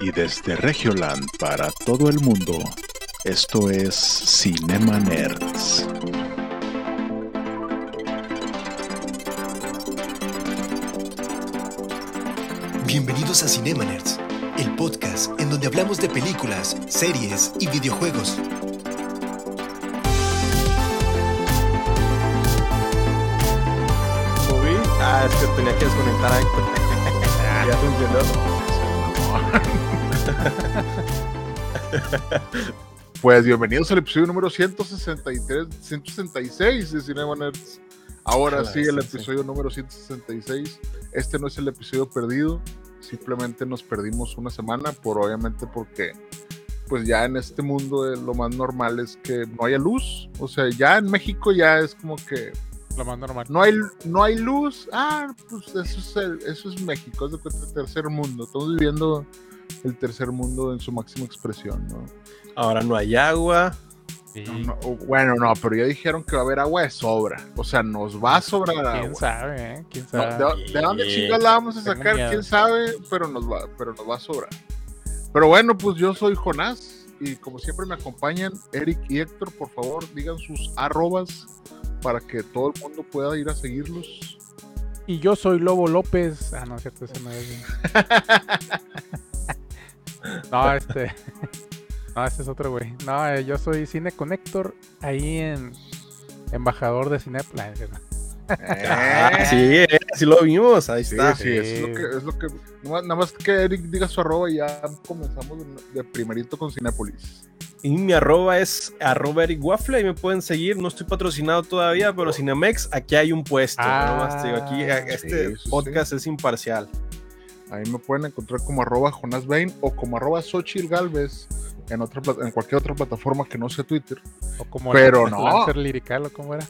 Y desde Regioland para todo el mundo, esto es Cinema Nerds. Bienvenidos a Cinema Nerds, el podcast en donde hablamos de películas, series y videojuegos. Ah, es que tenía que desconectar a Héctor. ya funcionó. Pues bienvenidos al episodio número 163, 166 de Cinema Nerds. Ahora Ojalá, sí, el sí, sí. episodio número 166. Este no es el episodio perdido, simplemente nos perdimos una semana, por obviamente porque pues ya en este mundo eh, lo más normal es que no haya luz. O sea, ya en México ya es como que Lo más normal. no hay, no hay luz. Ah, pues eso es, el- eso es México, es de cuenta el tercer mundo. Estamos viviendo el tercer mundo en su máxima expresión, ¿no? Ahora no hay agua. Sí. No, no, o- bueno, no, pero ya dijeron que va a haber agua de sobra. O sea, nos va a sobrar ¿Quién agua. sabe, eh? ¿Quién No, sabe? ¿de, de dónde chingas la vamos a Tengo sacar? miedo. ¿Quién sabe? Pero nos, va, pero nos va a sobrar. Pero bueno, pues yo soy Jonás y como siempre me acompañan Eric y Héctor. Por favor, digan sus arrobas para que todo el mundo pueda ir a seguirlos. Y yo soy Lobo López. Ah, no, cierto, ese no es. no, este. No, ese es otro güey. No, eh, yo soy Cine Connector. Ahí en. Embajador de Cinepla. Ah, sí, eh, sí lo vimos. Ahí Sí, está. sí, es lo que... Es lo que nada más que Eric diga su arroba y ya comenzamos de- primerito con Cinépolis. Y mi arroba es arroba Eric Waffle. Y me pueden seguir. No estoy patrocinado todavía, pero Cinemex, aquí hay un puesto. Ah, nada más te digo, aquí eh, este sí, sí, podcast es imparcial. Ahí me pueden encontrar como arroba Jonas Bain o como arroba Xochitl Galvez en, otra, en cualquier otra plataforma que no sea Twitter. O como Pero el no. Lancer lirical, o cómo era.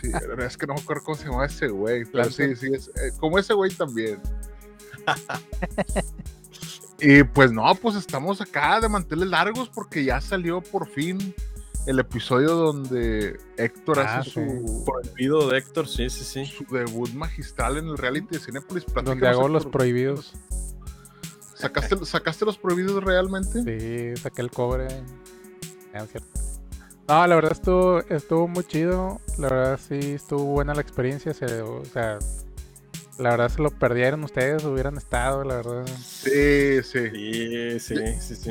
Sí, es que no me acuerdo cómo se llama ese güey. Pero sí, sí, es, eh, como ese güey también. y pues no, pues estamos acá de manteles largos porque ya salió por fin el episodio donde Héctor Ah, hace sí. su, Prohibido de Héctor, sí, sí, sí. su debut magistral en el reality de Cinepolis. Donde hago los prohibidos. ¿Sacaste, ¿Sacaste los prohibidos realmente? Sí, saqué el cobre. No, la verdad estuvo, estuvo muy chido. La verdad sí estuvo buena la experiencia. Se, o sea, la verdad se lo perdieron ustedes, hubieran estado, la verdad. Sí, sí. Sí, sí, sí, sí.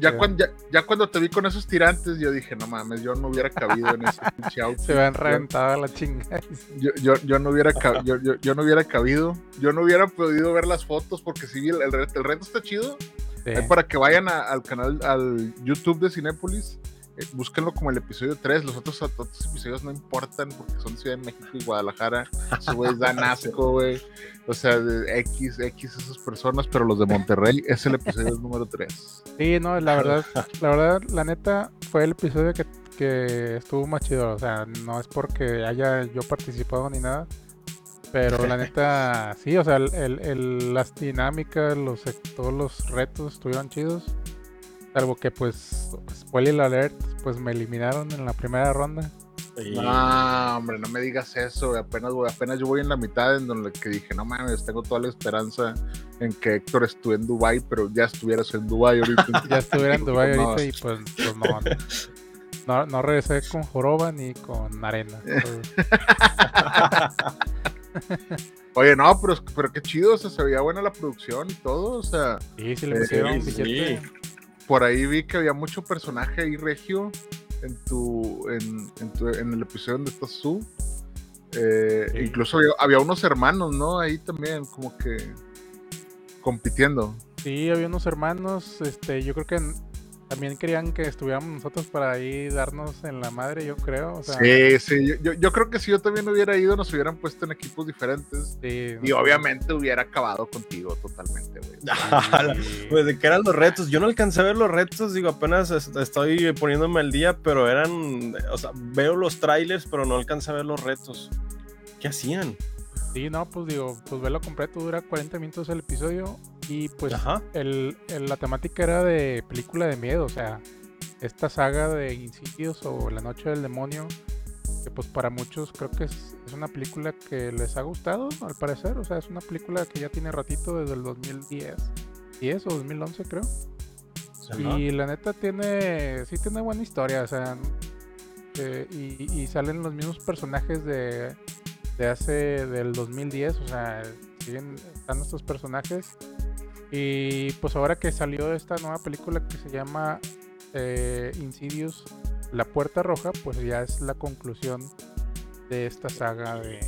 Ya, cuando, ya, ya cuando te vi con esos tirantes, yo dije, no mames, yo no hubiera cabido en ese pinche outfit. Se habían Yo- reventado a la chingada. Yo, yo, yo no hubiera ca- yo, yo, yo no hubiera cabido, yo no hubiera podido ver las fotos porque si el, el, reto, el reto está chido. Sí. Ahí para que vayan a- al canal, al YouTube de Cinépolis, eh, búsquenlo como el episodio 3. Los otros, otros episodios no importan porque son Ciudad de México y Guadalajara. Esos güeyes dan asco, güey. O sea, de X, X esas personas, pero los de Monterrey es el episodio número 3. Sí, no, la verdad, la verdad, la neta, fue el episodio que, que estuvo más chido. O sea, no es porque haya yo participado ni nada. Pero la neta, sí, o sea, el, el- el- las dinámicas, los, todos los retos estuvieron chidos. Salvo que, pues, spoiler alert, pues me eliminaron en la primera ronda. Sí. No, hombre, no me digas eso. Apenas, voy- apenas yo voy en la mitad en donde que dije, no mames, tengo toda la esperanza en que Héctor estuve en Dubai, pero ya estuvieras en Dubai ahorita. Ya estuviera en Dubai No, ahorita y pues, pues no, no. No, regresé con joroba ni con arena. Oye, no, pero, pero qué chido, o sea, se veía buena la producción y todo, o sea, sí, sí le Eh, pusieron sí, billete. Por ahí vi que había mucho personaje ahí regio en tu, en, en, tu- en el episodio donde estás tú. Eh, Sí. Incluso había, había unos hermanos, ¿no? Ahí también, como que compitiendo. Sí, había unos hermanos, este, yo creo que también querían que estuviéramos nosotros para ahí darnos en la madre, yo creo. O sea, Sí, sí, yo, yo- yo creo que si yo también hubiera ido, nos hubieran puesto en equipos diferentes. sí, Y no- obviamente hubiera acabado contigo totalmente, güey. sí. Pues de qué eran los retos. Yo no alcancé a ver los retos, digo, apenas est- estoy poniéndome al día, pero eran, o sea, veo los trailers, pero no alcancé a ver los retos. ¿Qué hacían? Sí, no, pues digo, pues verlo completo dura 40 minutos el episodio y pues el, el- la temática era de película de miedo, o sea, esta saga de Insidious o La Noche del Demonio, que pues para muchos creo que es, es una película que les ha gustado, al parecer, o sea, es una película que ya tiene ratito desde el 2010. 2010 o 2011 creo. Y la neta tiene, sí tiene buena historia, o sea, eh, y, y salen los mismos personajes de, de hace, del 2010, o sea, siguen, están estos personajes. Y pues ahora que salió esta nueva película que se llama eh, Insidious, La Puerta Roja, pues ya es la conclusión de esta saga de,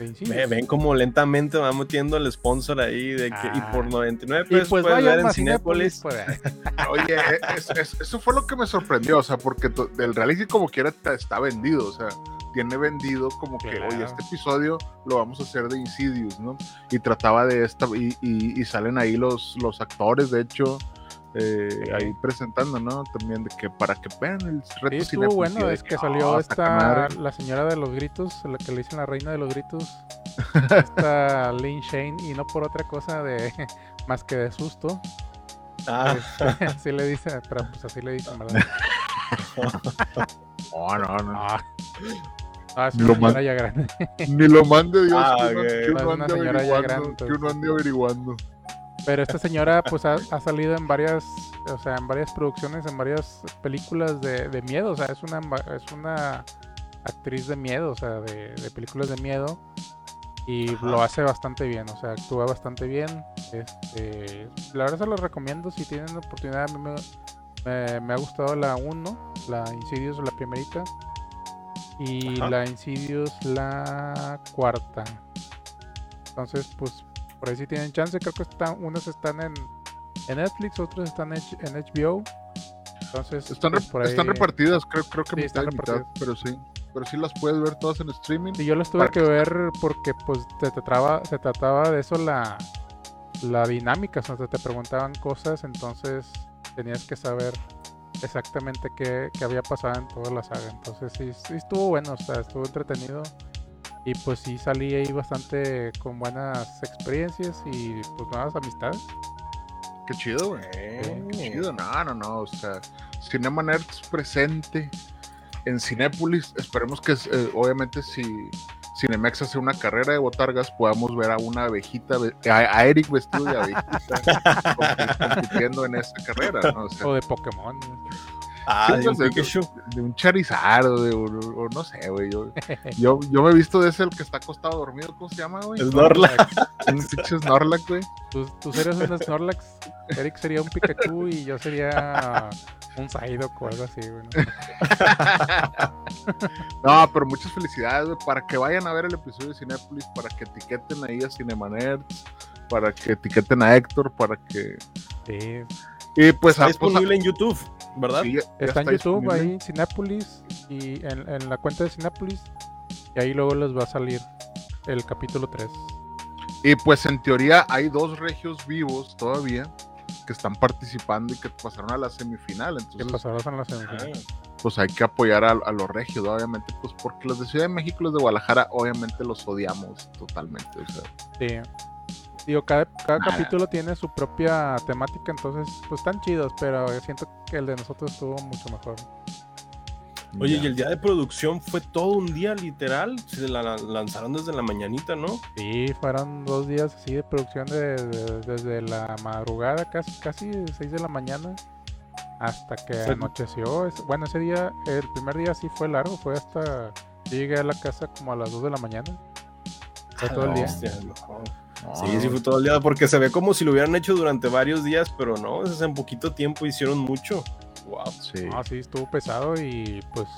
de Insidious. Ve- ven como lentamente va metiendo el sponsor ahí de que y por Ah. 99 y pesos pues puedes ver en Cinépolis, pues, Oye, es- es- eso fue lo que me sorprendió, o sea, porque del reality como quiera está vendido, o sea, tiene vendido como que, Claro. oye, este episodio lo vamos a hacer de Insidious, ¿no? Y trataba de esta, y, y- y salen ahí los, los actores, de hecho, eh, Sí. ahí presentando, ¿no? También de que para que vean el Sí, reto estuvo Cinépolis, y bueno, de es que "Ah, salió esta, madre". la señora de los gritos, la que le dicen la reina de los gritos, esta Lynn Shane, y no por otra cosa de más que de susto, Ah, este, así le dicen, pero pues así le dicen, ¿verdad? No, no, no. Ah, es Ni una lo señora ya grande. Ni lo mande Dios Ah, que uno, ok. que Es uno una ande señora ya averiguando, grande, que uno ande averiguando. Pero esta señora pues ha, ha salido en varias, o sea, en varias producciones, en varias películas de, de miedo, o sea, es una es una actriz de miedo, o sea, de, de películas de miedo y Ajá. lo hace bastante bien, o sea, actúa bastante bien. Este, la verdad se lo recomiendo si tienen oportunidad, a mí me, me- me ha gustado la 1, la Insidious la primerita y Ajá. la Insidious la cuarta. Entonces, pues por ahí si tienen chance, creo que están, unas están en, en Netflix, otras están en, HBO. Entonces, Están, pues, rep- por ahí- están repartidas, creo, creo que Sí, mitad están y mitad, pero sí. Pero sí las puedes ver todas en streaming. Sí, yo las tuve que ver porque pues te trataba, se trataba de eso la, la dinámica, o sea, te preguntaban cosas, entonces tenías que saber exactamente qué, qué había pasado en toda la saga. Entonces sí, sí estuvo bueno, o sea, estuvo entretenido. Y pues sí salí ahí bastante con buenas experiencias y pues nuevas amistades. Qué chido, güey. eh. Qué chido. No, no, no. O sea, Cinema Nerds presente en Cinépolis. Esperemos que, eh, obviamente, si Cinemex hace una carrera de botargas, podamos ver a una abejita, a, a Eric vestido de abejita compi- compitiendo en esa carrera, ¿no? O sea, O de Pokémon. Ah, de un Pikachu. de un Charizard o, de, o- o no sé, güey. Yo, yo, yo me he visto de ese el que está acostado dormido, ¿cómo se llama, güey? Snorlax. Un pinche Snorlac, güey. Tú, tú serías un Snorlax, Eric sería un Pikachu y yo sería un Psyduck o algo así, güey. ¿no? No, pero muchas felicidades, güey, para que vayan a ver el episodio de Cinépolis, para que etiqueten ahí a Cinemanerds, para que etiqueten a Héctor, para que... Sí, Y pues... Está a- pues, a- disponible en YouTube, ¿verdad? sí, ya- ya Está en YouTube disponible. ahí, Cinépolis, y en, en la cuenta de Cinépolis, y ahí luego les va a salir el capítulo 3. Y pues en teoría hay dos regios vivos todavía que están participando y que pasaron a la semifinal, Que entonces pasaron en la Ah, semifinal. pues hay que apoyar a, a los regios, obviamente, pues porque los de Ciudad de México y los de Guadalajara obviamente los odiamos totalmente, o sea, Sí. Digo, cada, capítulo tiene su propia temática, entonces, pues están chidos, pero siento que el de nosotros estuvo mucho mejor. Oye, ya. y el día de producción fue todo un día literal. Se la la- lanzaron desde la mañanita, ¿no? Sí, fueron dos días así de producción de, de- desde la madrugada, casi, casi 6 de la mañana, hasta que anocheció. Bueno, ese día, el primer día sí fue largo, fue hasta... Yo llegué a la casa como a las 2 de la mañana. Fue todo el día. Hostia, no. Sí, sí fue todo el día, porque se ve como si lo hubieran hecho durante varios días, pero no, es en poquito tiempo hicieron mucho. Wow. Sí. No, sí, estuvo pesado y pues,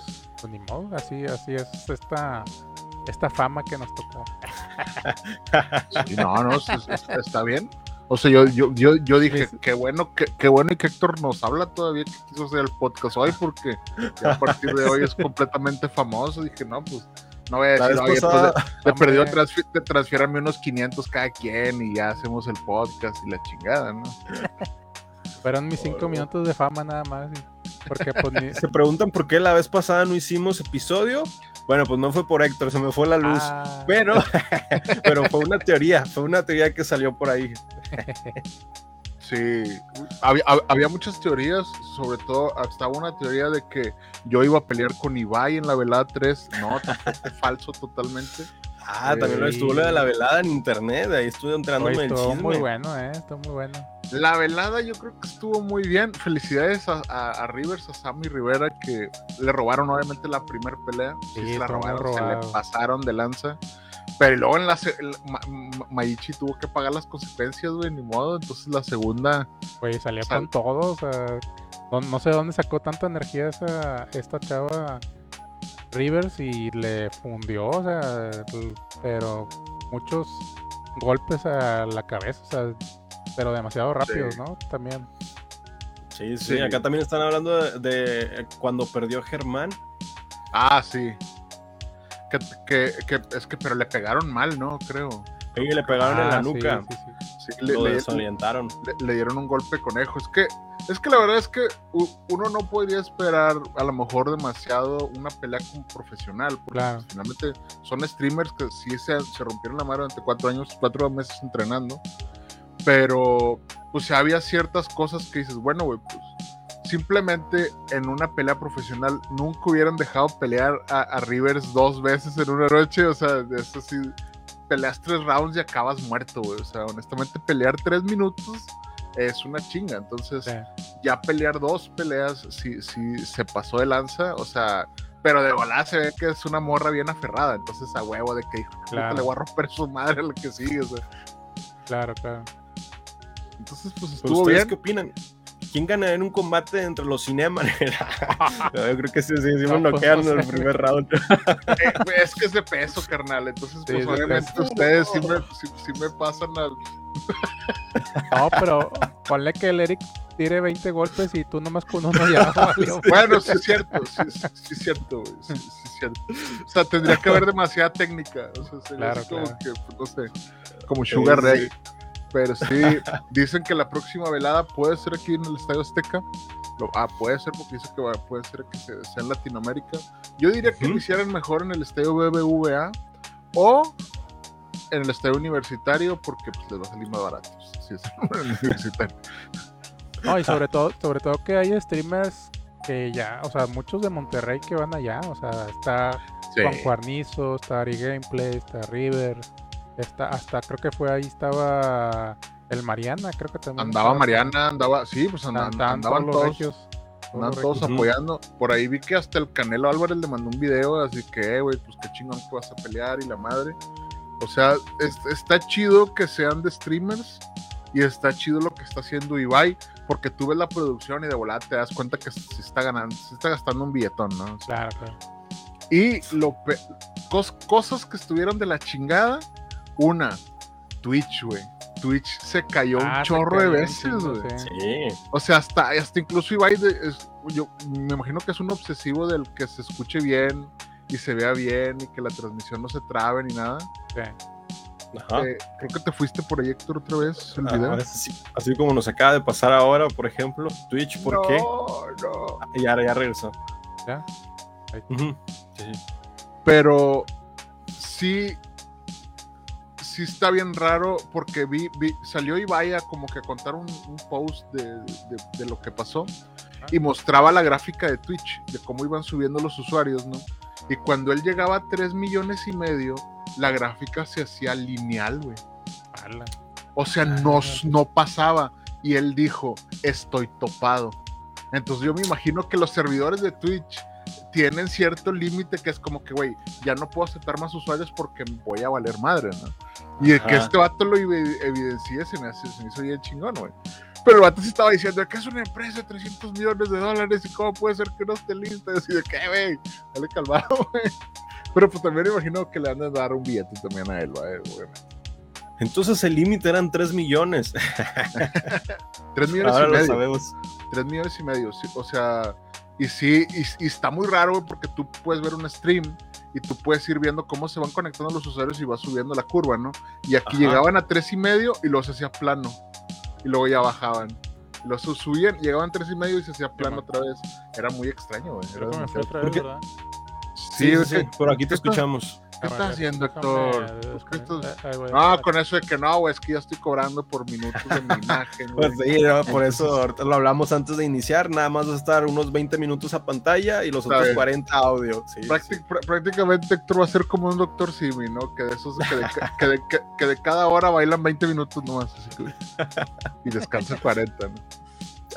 pues ni modo, así, así es esta, esta fama que nos tocó. Sí, no, no, está bien. O sea, yo, yo, yo, yo dije, Sí. qué bueno, que, qué bueno y que Héctor nos habla todavía que quiso hacer el podcast hoy, porque ya a partir de hoy es completamente famoso. Dije, no, pues, no voy a decir, oye, pasada, pues, de, de transfiérame unos 500 cada quien y ya hacemos el podcast y la chingada, ¿no? Fueron mis cinco Oh. minutos de fama nada más. porque pues ni- se preguntan por qué la vez pasada no hicimos episodio. Bueno, pues no fue por Héctor, se me fue la luz. Ah, Pero, pero fue una teoría, fue una teoría que salió por ahí. Sí, había, hab- había muchas teorías, sobre todo hasta una teoría de que yo iba a pelear con Ibai en la velada 3. No, tampoco falso totalmente. Ah, también lo estuvo lo de la velada en internet, ahí estuve entrándome estuvo chisme. muy bueno, eh. Estuvo muy bueno. La velada yo creo que estuvo muy bien. Felicidades a, a- a Rivers, a Sammy Rivera, que le robaron obviamente la primera pelea. Sí, Sí, se la robaron, se le pasaron de lanza. Pero luego en la Ma- Ma- Maichi tuvo que pagar las consecuencias, güey, ni modo. Entonces la segunda, Güey, salía Sal- con todo, o sea, no, no sé dónde sacó tanta energía esa, esta chava Rivers y le fundió, o sea, pero muchos golpes a la cabeza, o sea, pero demasiado rápidos, Sí. ¿no? También. Sí, sí, Sí. acá también están hablando de, de cuando perdió Germán. ah, sí. Que, que, que- es que, pero le pegaron mal, ¿no? Creo. Y le pegaron en la Ah, sí, nuca. sí, sí. Sí, le, lo le- desorientaron. le- le dieron un golpe conejo. Es que, es que la verdad es que uno no podría esperar a lo mejor demasiado una pelea como profesional, porque Claro. pues, finalmente son streamers que sí se, se rompieron la madre durante cuatro años, cuatro meses entrenando, pero pues había ciertas cosas que dices, bueno, güey, pues simplemente en una pelea profesional nunca hubieran dejado pelear a, a Rivers dos veces en una noche, o sea, de eso sí, peleas tres rounds y acabas muerto, güey, o sea, honestamente pelear tres minutos es una chinga, entonces Sí. ya pelear dos peleas si, si se pasó de lanza, o sea, pero de volada se ve que es una morra bien aferrada, entonces a huevo de que Claro. le voy a romper su madre a lo que sigue, o sea, Claro, claro. entonces pues Pues, estuvo ¿Ustedes bien. qué opinan? ¿Quién gana en un combate entre los Cineman? Yo creo que sí, sí, sí No, me pues, noquean no en el primer round. Eh, es que es de peso, carnal, entonces Sí, pues obviamente peso. ustedes sí me, sí, sí me pasan al... No, pero ponle que el Eric tire 20 golpes y tú nomás con uno ya valió. Bueno, sí es cierto, sí, sí, sí es cierto, güey, sí, sí es cierto. O sea, tendría que haber demasiada técnica, o sea, sería Claro, como claro. que, pues, no sé, como Sugar Sí, Ray. Pero sí, dicen que la próxima velada puede ser aquí en el Estadio Azteca. Lo- ah, puede ser porque dice que va- puede ser que se- sea en Latinoamérica. Yo diría que lo Ujú. hicieran mejor en el Estadio BBVA o en el Estadio Universitario porque pues, les va a salir más barato. Si es en el Universitario. No, y sobre todo, sobre todo que hay streamers que ya, o sea, muchos de Monterrey que van allá, o sea, está Juan Cuarnizo, está Ari Gameplay, está River, está, hasta creo que fue ahí estaba el Mariana, creo que también. Andaba Mariana, andaba, sí, pues andaban, todos regios, andaban todos apoyando. Por ahí vi que hasta el Canelo Álvarez le mandó un video, así que, eh, güey, pues qué chingón que vas a pelear y la madre. O sea, es- está chido que sean de streamers y está chido lo que está haciendo Ibai, porque tú ves la producción y de volada te das cuenta que se está ganando, se está gastando un billetón, ¿no? O sea, Claro, claro. y lo cos- cosas que estuvieron de la chingada, una, Twitch, güey. Twitch se cayó Ah, un se chorro de cayó veces, güey. sí. O sea, hasta, hasta incluso Ibai, de- es- yo me imagino que es un obsesivo del que se escuche bien y se vea bien y que la transmisión no se trabe ni nada. sí. Ajá. Eh, creo que te fuiste por ahí, Héctor, otra vez, el Ah, video. así, así como nos acaba de pasar ahora, por ejemplo, Twitch, ¿por qué? No, no. Ya, ya regresó. ¿Ya? Sí. Pero sí, sí está bien raro porque vi, vi- salió Ibai a como que a contar un, un post de, de- de lo que pasó y mostraba la gráfica de Twitch, de cómo iban subiendo los usuarios, ¿no? Y cuando él llegaba a 3 millones y medio, la gráfica se hacía lineal, güey. O sea, no, no pasaba. Y él dijo, estoy topado. Entonces yo me imagino que los servidores de Twitch tienen cierto límite que es como que, güey, ya no puedo aceptar más usuarios porque voy a valer madre, ¿no? Y de que este vato lo evi- evidencie se me, hace, se me hizo bien chingón, güey. Pero el vato sí estaba diciendo que es una empresa de 300 millones de dólares y cómo puede ser que no esté lista. Y de que, güey, dale calmado, güey. Pero pues también me imagino que le han de dar un billete también a él, güey, obviamente. Entonces el límite eran 3 millones. 3 millones Ahora y lo medio. sabemos. 3 millones y medio, sí, o sea, y sí, y, y está muy raro, güey, porque tú puedes ver un stream y tú puedes ir viendo cómo se van conectando los usuarios y va subiendo la curva, ¿no? Y aquí Ajá. llegaban a tres y medio y luego se hacía plano, y luego ya bajaban. Y su- subían, llegaban a tres y medio y se hacía plano otra vez. Era muy extraño, güey. Era Creo que me fue demasiado- otra ¿Por vez? ¿verdad? Sí, sí, por aquí te ¿qué estás- escuchamos. ¿Qué Ah, estás haciendo, Héctor? Pues, ¿qué desconectar. estás- Ay, güey, No, con eso de que no, güey, es que ya estoy cobrando por minutos de mi imagen, güey. Pues sí, no, por eso ahorita lo hablamos antes de iniciar. Nada más va a estar unos 20 minutos a pantalla y los otros bien. 40 audio. Sí, Prácti- sí. pr- prácticamente Héctor va a ser como un doctor Simi, ¿no? Que de esos que de, ca- que de, ca- que de cada hora bailan 20 minutos nomás. así que- y descansa 40, ¿no?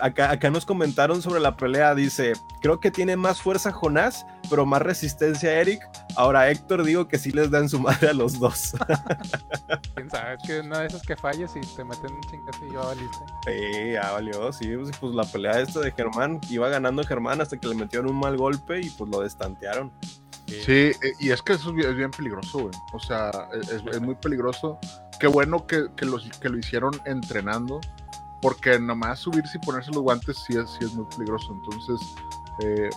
Acá, acá nos comentaron sobre la pelea. Dice: Creo que tiene más fuerza Jonás, pero más resistencia Eric. Ahora Héctor, digo que sí les dan su madre a los dos. ¿Quién sabe? Es que una de esas que falles y te meten un chingazo y ya valiste. Sí, ya valió. Sí, pues, pues la pelea esta de Germán iba ganando Germán hasta que le metieron un mal golpe y pues lo destantearon. Sí, eh, y es que eso es bien, es bien peligroso, güey. O sea, es, es muy peligroso. Qué bueno que, que, los- que lo hicieron entrenando, porque nomás subirse y ponerse los guantes sí es, sí es muy peligroso. Entonces, eh,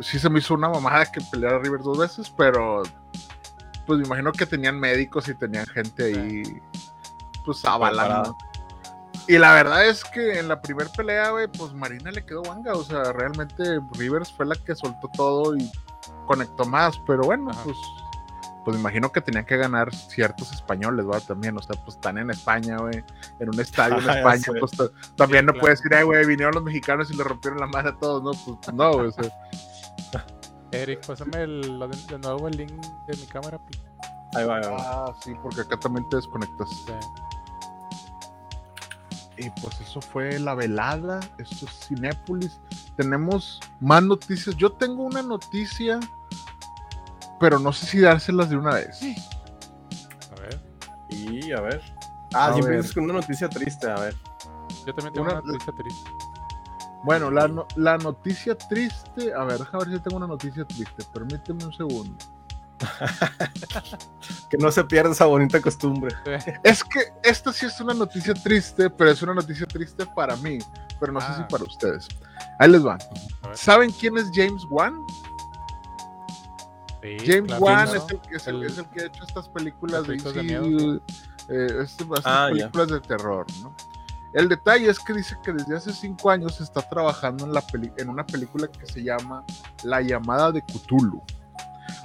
sí se me hizo una mamada que peleara River dos veces, pero pues me imagino que tenían médicos y tenían gente ahí, pues avalando. Y la verdad es que en la primera pelea, güey, pues Marina le quedó wanga. O sea, realmente Rivers fue la que soltó todo y conectó más. Pero bueno, Ajá. pues, pues me imagino que tenían que ganar ciertos españoles, ¿verdad? También, o sea, pues están en España, güey, en un estadio en Ya España. Pues ta- también no claro. puedes decir, ay, güey, vinieron los mexicanos y le rompieron la madre a todos, ¿no? Pues, no, güey, o sea, Eric, pásame el- de nuevo el link de mi cámara. please. Ahí va, ahí va. Ah, sí, porque acá también te desconectas. Sí. Y pues eso fue la velada. Esto es Cinépolis. Tenemos más noticias. Yo tengo una noticia, pero no sé si dárselas de una vez. A ver. Y a ver. Ah, A siempre ver. dices con una noticia triste. A ver. Yo también tengo Una- una noticia triste. Bueno, la, no- la noticia triste. A ver, déjame ver si tengo una noticia triste. Permíteme un segundo. Que no se pierda esa bonita costumbre. Sí. Es que esta sí es una noticia triste, pero es una noticia triste para mí. Pero no sé Ah. si para ustedes. Ahí les va. A ver. ¿Saben quién es James Wan? Sí, James claro, Wan es, el, que- es, el, El- es el que ha hecho estas películas las de de miedo, eh, este- estas Ah, ya. películas de terror, ¿no? El detalle es que dice que desde hace cinco años está trabajando en, la peli- en una película que se llama La llamada de Cthulhu.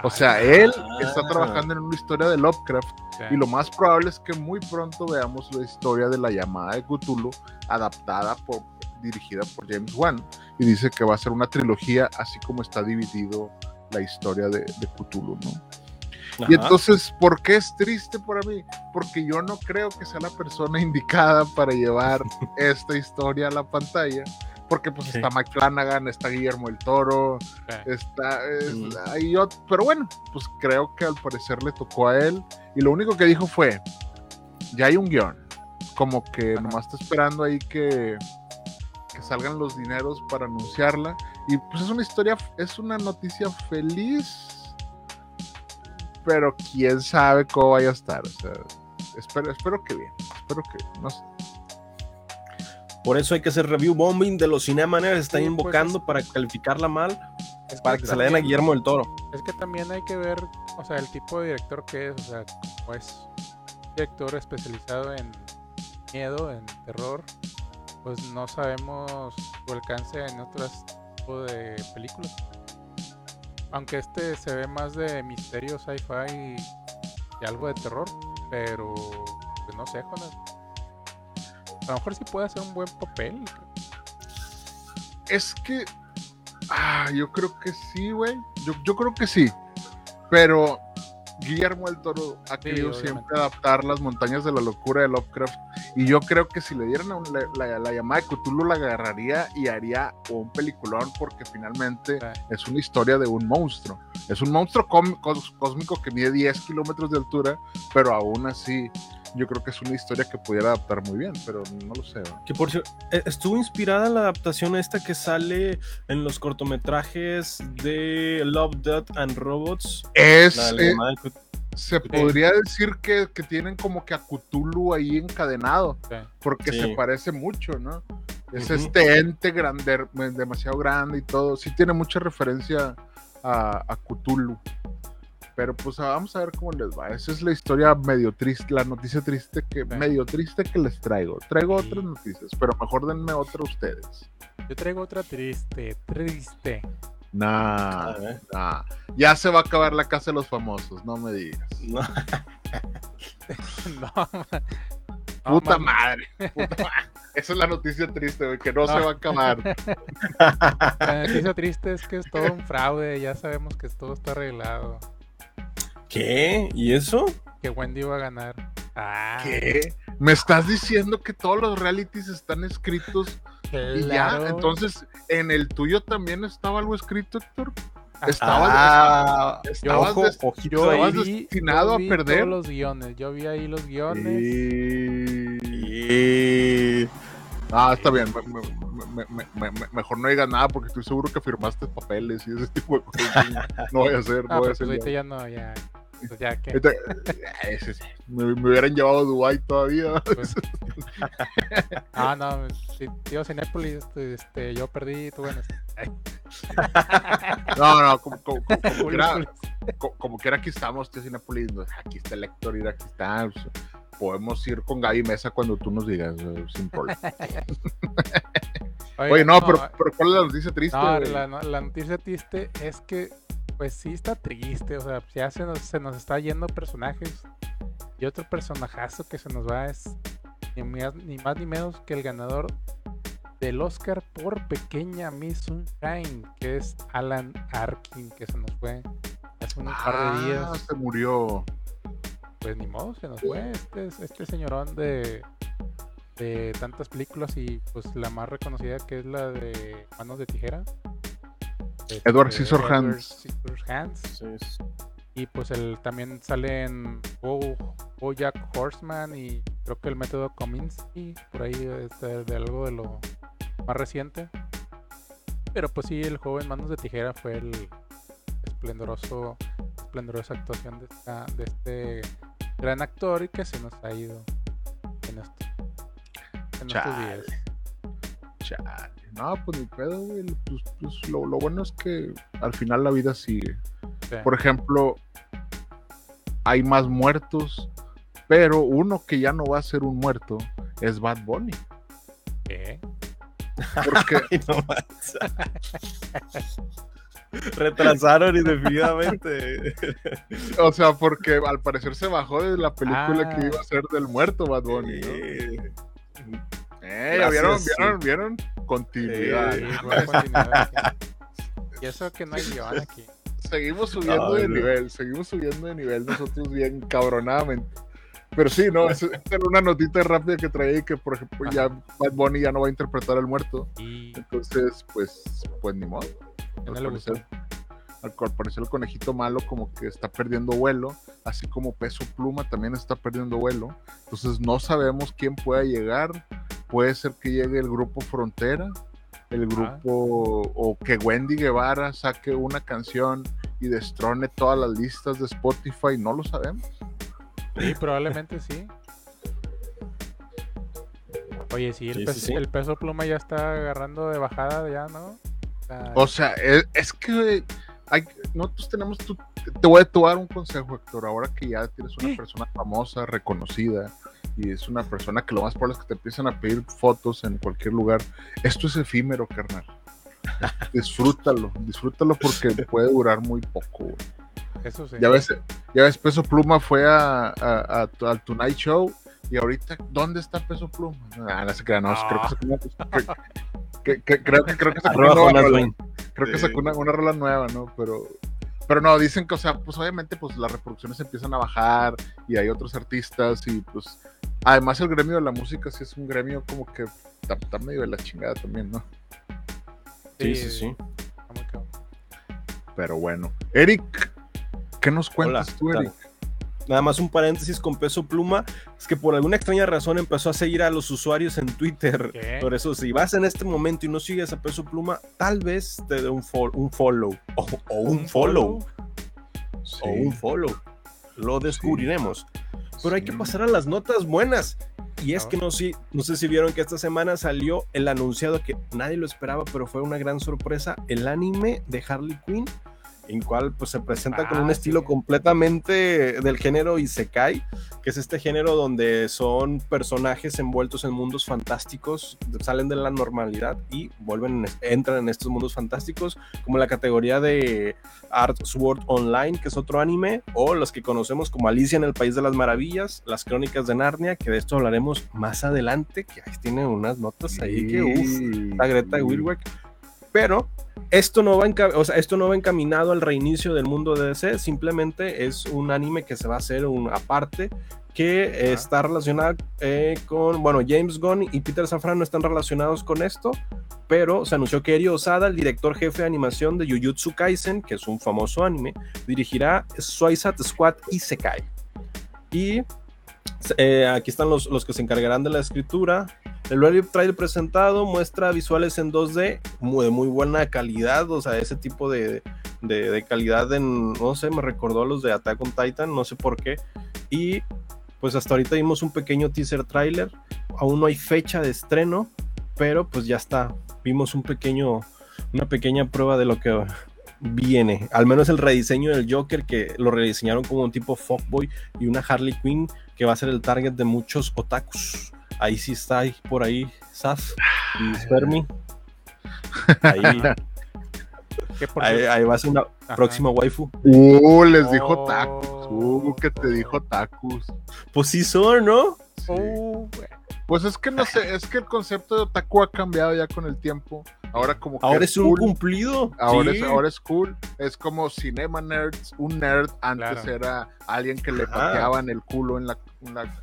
O sea, él está Ah. trabajando en una historia de Lovecraft y lo más probable es que muy pronto veamos la historia de la llamada de Cthulhu adaptada por dirigida por James Wan y dice que va a ser una trilogía así como está dividido la historia de, de Cthulhu, ¿no? Y entonces, ¿por qué es triste para mí? Porque yo no creo que sea la persona indicada para llevar esta historia a la pantalla. Porque pues Sí. está Mike Flanagan, está Guillermo el Toro, está... es- Mm. ot- pero bueno, pues creo que al parecer le tocó a él. Y lo único que dijo fue, ya hay un guion. Como que Ajá. nomás está esperando ahí que, que salgan los dineros para anunciarla. Y pues es una historia, es una noticia feliz, pero quién sabe cómo vaya a estar. O sea, espero, espero que bien, espero que, no sé. Por eso hay que hacer review bombing de los Cinemanes. Están Sí, pues, invocando para calificarla mal. Es Para que se le den a Guillermo del Toro. Es que también hay que ver, o sea, el tipo de director que es, o sea, como es director especializado en miedo, en terror, pues no sabemos su alcance en otros tipos de películas. Aunque este se ve más de misterio, sci-fi y, algo de terror, pero pues no sé, Jonas. A lo mejor sí puede hacer un buen papel. Es que. Ah, yo creo que sí, güey. Yo, yo creo que sí. Pero Guillermo el Toro ha querido obviamente. siempre adaptar las montañas de la locura de Lovecraft. Y yo creo que si le dieran a un- la, la- la llamada de Cthulhu, la agarraría y haría un peliculón, porque finalmente Sí. es una historia de un monstruo. Es un monstruo cósmico que mide 10 kilómetros de altura, pero aún así, yo creo que es una historia que pudiera adaptar muy bien, pero no lo sé. Que por cierto, eh, estuvo inspirada la adaptación esta que sale en los cortometrajes de Love, Death and Robots. Es, eh, Se podría decir que, que tienen como que a Cthulhu ahí encadenado, porque Sí. se parece mucho, ¿no? Es este ente grande, demasiado grande y todo. Sí tiene mucha referencia a, a Cthulhu. Pero pues vamos a ver cómo les va. Esa es la historia medio triste, la noticia triste que, Sí. medio triste que les traigo. Traigo Sí. otras noticias, pero mejor denme otra ustedes. Yo traigo otra triste, triste. Nah, nah. Ya se va a acabar la casa de los famosos, no me digas. No. no, ma- no, Puta ma- madre, puta madre. Esa es la noticia triste, güey, que no, No. se va a acabar. La noticia triste es que es todo un fraude. Ya sabemos que todo está arreglado. ¿Qué? ¿Y eso? Que Wendy va a ganar. Ah, ¿Qué? ¿Me estás diciendo que todos los realities están escritos y ya? claro. Entonces, ¿en el tuyo también estaba algo escrito, Héctor? Estabas, Ah, estabas ojo, des- ojito Yo ahí. estabas vi- destinado yo a perder. todos los guiones. Yo vi ahí los guiones. Y- Y- Ah, está bien. me- me- me- me- me- mejor no digas nada porque estoy seguro que firmaste papeles y ese tipo de cosas. No voy a hacer, no Ah, voy a pues hacer. ahorita ya. ya no, ya. Pues ya que. Ese sí. me, me hubieran llevado a Dubai todavía. pues- Ah, no, si, tío Cinépolis, este, este, yo perdí, tú ganas. No, no, como, como, como, como culo. co- como quiera aquí estamos, tío Cinepolis. ¿no? Aquí está el Héctor, aquí está. pues, podemos ir con Gaby Mesa cuando tú nos digas, eh, sin problema. Oye, no, pero, pero ¿cuál es la noticia triste? No, la noticia triste es que, pues sí está triste, o sea, ya se nos, se nos está yendo personajes. Y otro personajazo que se nos va es ni más ni, más, ni menos que el ganador del Oscar por Pequeña Miss Sunshine, que es Alan Arkin, que se nos fue hace un par de Ah, días. se murió. Pues ni modo, se nos fue este, este señorón de, de tantas películas y pues la más reconocida que es la de Manos de Tijera. Edward Este, Scissorhands. Edward Scissorhands. Sí, sí. Y pues él también sale en Bo, Bojack Horseman y creo que el método Kominsky, por ahí es de, algo de lo más reciente. Pero pues sí, el joven Manos de Tijera fue el esplendoroso, esplendorosa actuación de, esta- de este gran actor y que se nos ha ido en, esto, en estos días. Chale. No, pues ni pedo, güey. Pues, pues, lo, lo bueno es que al final la vida sigue. Sí. Por ejemplo, hay más muertos, pero uno que ya no va a ser un muerto es Bad Bunny. ¿Qué? Porque Ay, no más. Retrasaron indefinidamente. O sea, porque al parecer se bajó de la película Ah. que iba a ser del muerto Bad Bunny, ¿no? Eh, Eh, ¿ya vieron, Gracias, vieron, vieron? Continuidad. Sí, continuidad. Y eso que no hay guion aquí. Seguimos subiendo de no. nivel, seguimos subiendo de nivel nosotros bien cabronadamente. Pero sí, no, es, esta era una notita rápida que traía y que, por ejemplo, ya Bad Bunny ya no va a interpretar al muerto. Y Entonces, pues, pues ni modo. Al parecer, al parecer el conejito malo como que está perdiendo vuelo, así como Peso Pluma también está perdiendo vuelo. Entonces no sabemos quién pueda llegar. Puede ser que llegue el grupo Frontera, el grupo o que Wendy Guevara saque una canción y destrone todas las listas de Spotify, no lo sabemos. Sí, probablemente sí. Oye, sí, el, Sí, peso, sí. el peso pluma ya está agarrando de bajada ya, ¿no? O sea, O sea, es, es que hay, nosotros tenemos, tu- te voy a te voy a dar un consejo, Héctor, ahora que ya tienes una persona famosa, reconocida, y es una persona que lo más probable es que te empiezan a pedir fotos en cualquier lugar, esto es efímero, carnal. Disfrútalo, disfrútalo porque puede durar muy poco. güey. eso sí. Ya ves, ya ves, Peso Pluma fue a, a- a- al Tonight Show y ahorita, ¿dónde está Peso Pluma? Ah, no se crea, no, Ah. creo que sacó una- que- que- creo que creo que sacó una rola. Creo que sacó una, una rola nueva, ¿no? Pero, pero no, dicen que, o sea, pues obviamente pues las reproducciones empiezan a bajar y hay otros artistas y pues además el gremio de la música sí es un gremio como que está, está medio de la chingada también, ¿no? Sí, sí, sí. Pero bueno. Eric, ¿qué nos cuentas Hola, tú. Eric? Nada más un paréntesis con peso pluma. Es que por alguna extraña razón empezó a seguir a los usuarios en Twitter. ¿Qué? Por eso, si vas en este momento y no sigues a peso pluma, tal vez te dé un, fo- un follow. O, o un, follow. O un follow. Lo descubriremos. Pero hay que Sí. pasar a las notas buenas. Y es que no, sé- no sé si vieron que esta semana salió el anunciado que nadie lo esperaba, pero fue una gran sorpresa, el anime de Harley Quinn, en cual pues se presenta con Ah, un sí. estilo completamente del género Isekai, que es este género donde son personajes envueltos en mundos fantásticos, salen de la normalidad y vuelven, entran en estos mundos fantásticos, como la categoría de Art Sword Online, que es otro anime, o los que conocemos como Alicia en el País de las Maravillas, las Crónicas de Narnia, que de esto hablaremos más adelante, que ahí tiene unas notas ahí que uff, la Greta Wilbeck. Pero esto no, va enca- o sea, esto no va encaminado al reinicio del mundo de DC, simplemente es un anime que se va a hacer un, aparte que está relacionado eh, con, bueno, James Gunn y Peter Safran no están relacionados con esto, pero se anunció que Eri Osada, el director jefe de animación de Jujutsu Kaisen, que es un famoso anime, dirigirá Suicide Squad Isekai. Y eh, aquí están los, los que se encargarán de la escritura. El early trailer presentado muestra visuales en 2D muy, de muy buena calidad, o sea, ese tipo de, de, de calidad en, no sé, me recordó a los de Attack on Titan, no sé por qué. Y pues hasta ahorita vimos un pequeño teaser trailer, aún no hay fecha de estreno, pero pues ya está, vimos un pequeño, una pequeña prueba de lo que viene, al menos el rediseño del Joker que lo rediseñaron como un tipo fuckboy y una Harley Quinn que va a ser el target de muchos otakus. Ahí sí está ahí, por ahí Saf y Spermi. Ahí, ahí, va a ser una Ajá. próxima waifu. Uh, les dijo Oh. tacos. Uh, que te dijo tacos. Pues sí son, ¿no? Sí. Oh, güey. Pues es que no sé, es que el concepto de otaku ha cambiado ya con el tiempo. Ahora como que Ahora es un cool. cumplido. Ahora, sí. es, ahora es cool. Es como Cinema Nerds. Un nerd antes Claro. era alguien que le pateaban el culo en la, en la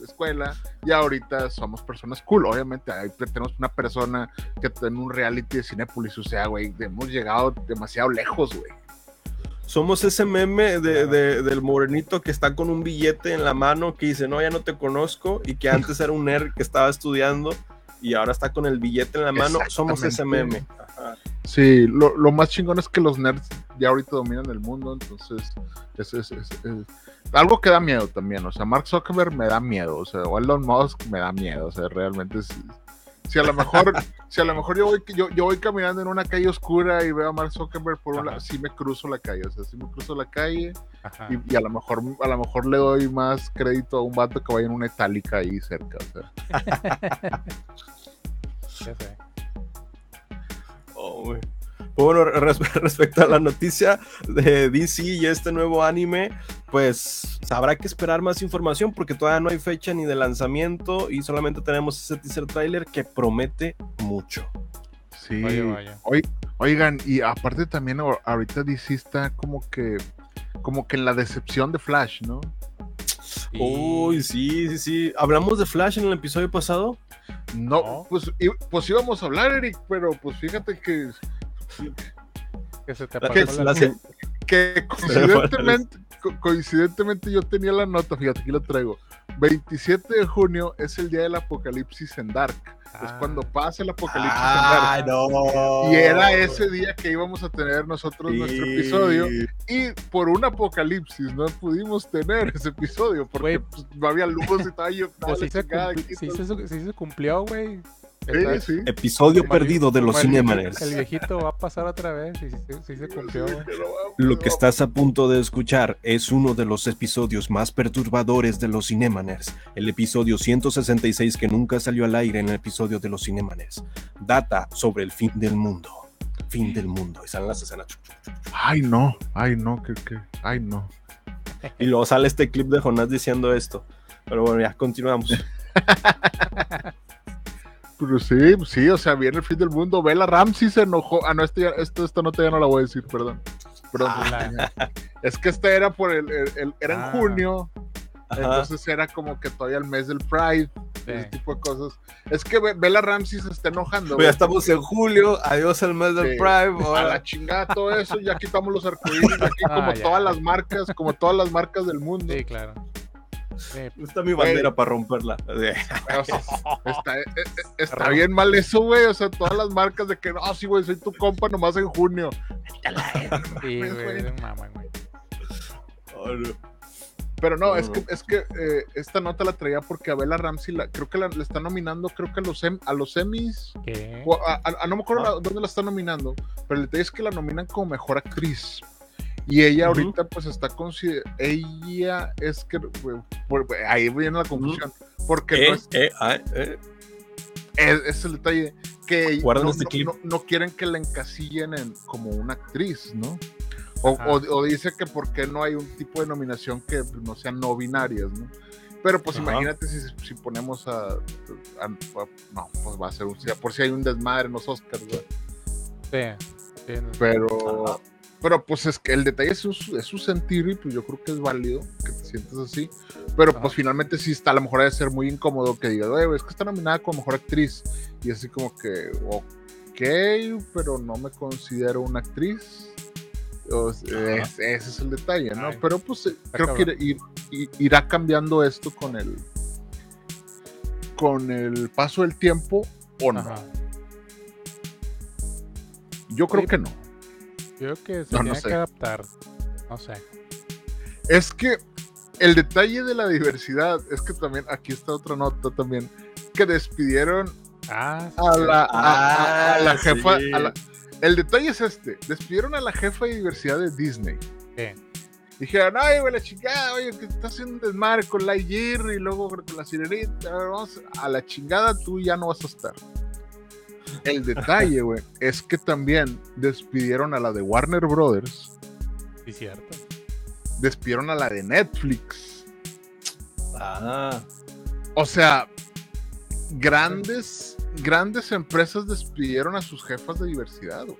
escuela. Y ahorita somos personas cool. Obviamente, ahí tenemos una persona que en un reality de Cinépolis. O sea, güey, hemos llegado demasiado lejos, güey. Somos ese meme de, del morenito que está con un billete en la mano que dice, no, ya no te conozco, y que antes era un nerd que estaba estudiando y ahora está con el billete en la mano. Somos ese meme. Ajá. Sí, lo, lo más chingón es que los nerds ya ahorita dominan el mundo, entonces es, es- es- es- algo que da miedo también, o sea, Mark Zuckerberg me da miedo, o sea, o Elon Musk me da miedo, o sea, realmente es- si a lo mejor, si a lo mejor yo voy, yo, yo voy caminando en una calle oscura y veo a Mark Zuckerberg por un lado, sí me cruzo la calle, o sea, sí me cruzo la calle y, y a lo mejor, a lo mejor le doy más crédito a un vato que vaya en una itálica ahí cerca, o sea. Ya sé. Oh, güey. Pues bueno, res- respecto a la noticia de DC y este nuevo anime, pues habrá que esperar más información porque todavía no hay fecha ni de lanzamiento y solamente tenemos ese teaser trailer que promete mucho. Sí. Vaya, vaya. Oi- Oigan, y aparte también ahor- ahorita DC está como que como que en la decepción de Flash, ¿no? Uy, sí, sí, sí. ¿Hablamos de Flash en el episodio pasado? No, No. pues, pues íbamos a hablar, Eric, pero pues fíjate que, que se te La- la- la- la- que coincidentemente, co- coincidentemente yo tenía la nota, fíjate, aquí lo traigo. 27 de junio es el día del apocalipsis en Dark. Es Ah. cuando pasa el apocalipsis Ah, en Dark. no. Y era ese día que íbamos a tener nosotros nuestro episodio. Y por un apocalipsis no pudimos tener ese episodio porque pues, no había luz y tal. Yo, Pues "No, sí la se, chingada, cumpli- aquí sí está". se, sí se cumplió, güey. Sí, Está- sí. Episodio como el- perdido de los como el viejito- Cinemaners. El viejito va a pasar otra vez y sí, sí- sí se cumplió, güey. Pero, vamos, Lo que estás a punto de escuchar es uno de los episodios más perturbadores de los Cinemaners, el episodio 166 que nunca salió al aire en el episodio de los Cinemaners. Data sobre el fin del mundo. Fin del mundo. Y salen las escenas. Ay, no, ay, no, que, que, ay, no. Y luego sale este clip de Jonás diciendo esto. Pero bueno, ya continuamos. Pero sí, sí, o sea, viene el fin del mundo. Bella Ramsey se enojó. Ah, no, este ya- esto, esta nota ya no la voy a decir, perdón. Perdón. La- Es que este era por el, el- el- era en Ah. junio, Ajá. entonces era como que todavía el mes del Pride, ese tipo de cosas. Es que Be- Bella Ramsey se está enojando. Pues ya estamos en julio. Adiós al mes del Sí. Prime. a la chingada todo eso, ya quitamos los arcoíris aquí como Ah, ya. todas las marcas, como todas las marcas del mundo. Sí, claro. Sí, Está mi bandera para romperla. O sea, está, eh, eh, está bien mal eso, güey. O sea, todas las marcas de que no, sí, güey, soy tu compa nomás en junio. sí, mames, güey, güey. de mama, güey. Oh, no. Pero no, No, es que, es que eh, esta nota la traía porque a Bella Ramsey la, creo que la, está nominando, creo que a los, em- a los Emmys. ¿Qué? o a- a- a- no me acuerdo Ah. la- dónde la están nominando, pero el detalle es que la nominan como mejor actriz. Y ella ahorita pues está considerando, ella es que, por- ahí viene la confusión, porque no Eh, es, eh, ah, eh. es, es el detalle que no, este no- quieren que la encasillen en, como una actriz, ¿no? O, o- o dice que por qué no hay un tipo de nominación que no sean no binarias, ¿no? Pero pues Ajá. imagínate si, si ponemos a, a- a- No, pues va a ser un... Por si hay un desmadre en los Oscars, ¿verdad? Sí. sí, no- Pero... Ajá. Pero pues es que el detalle es su, es su sentir y pues yo creo que es válido que te sientas así. Pero Ajá. pues finalmente sí está, a lo mejor ha de ser muy incómodo que digas, "Oye, es que está nominada como mejor actriz. Y así como que, ok, pero no me considero una actriz. O sea, es- ese es el detalle, ¿no? Ay. Pero pues eh, creo que cabrón. ir- ir- irá cambiando esto con el con el paso del tiempo o no. Ajá. Yo creo Sí. que no. Yo creo que se No, no tiene sé. que adaptar. No sé. Es que el detalle de la diversidad es que también, aquí está otra nota también, que despidieron Ah, sí, a la, a- a- a la Ah, jefa. sí. a la- el detalle es este: despidieron a la jefa de diversidad de Disney. sí. Dijeron, ay, güey, la chingada, oye, que está haciendo un desmadre con Lightyear y luego con la sirenita. Vamos a la chingada, tú ya no vas a estar. El detalle, güey, es que también despidieron a la de Warner Brothers, Sí, cierto. despidieron a la de Netflix. Ah, O sea, grandes, grandes empresas despidieron a sus jefas de diversidad. güey.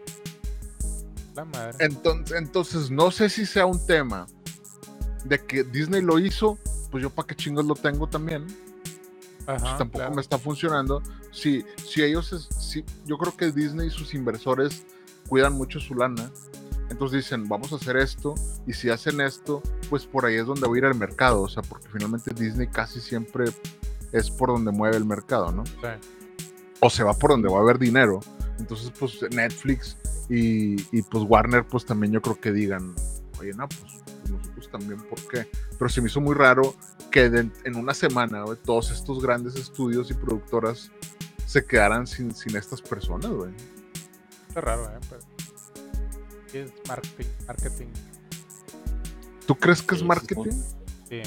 La madre. Entonces, entonces, no sé si sea un tema de que Disney lo hizo, pues yo para qué chingos lo tengo también. Pues tampoco claro. me está funcionando. Si, si ellos, es- si, yo creo que Disney y sus inversores cuidan mucho su lana. Entonces dicen, vamos a hacer esto, y si hacen esto, pues por ahí es donde va a ir el mercado. O sea, porque finalmente Disney casi siempre es por donde mueve el mercado, ¿no? Sí. o se va por donde va a haber dinero. Entonces, pues Netflix y, y, pues Warner, pues también yo creo que digan, oye, no, pues, también, ¿por qué? Pero se me hizo muy raro que de- en una semana todos estos grandes estudios y productoras se quedaran sin, sin estas personas, güey. Está raro, ¿eh? Pero... es marketing. Marketing. ¿Tú crees que es marketing? Sí.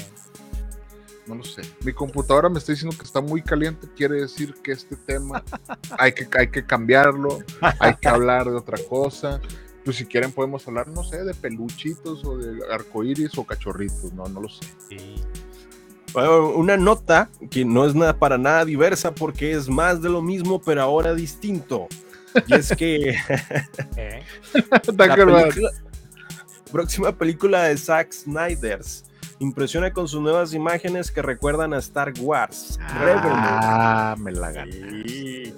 No lo sé. Mi computadora me está diciendo que está muy caliente, quiere decir que este tema hay que, hay que cambiarlo, hay que hablar de otra cosa. Pues si quieren podemos hablar, no sé, de peluchitos o de arcoíris o cachorritos, no, no lo sé. Sí. Bueno, una nota que no es nada para nada diversa porque es más de lo mismo, pero ahora distinto. Y es que ¿Eh? la película- próxima película de Zack Snyder's impresiona con sus nuevas imágenes que recuerdan a Star Wars. Ah, me la gané. Sí.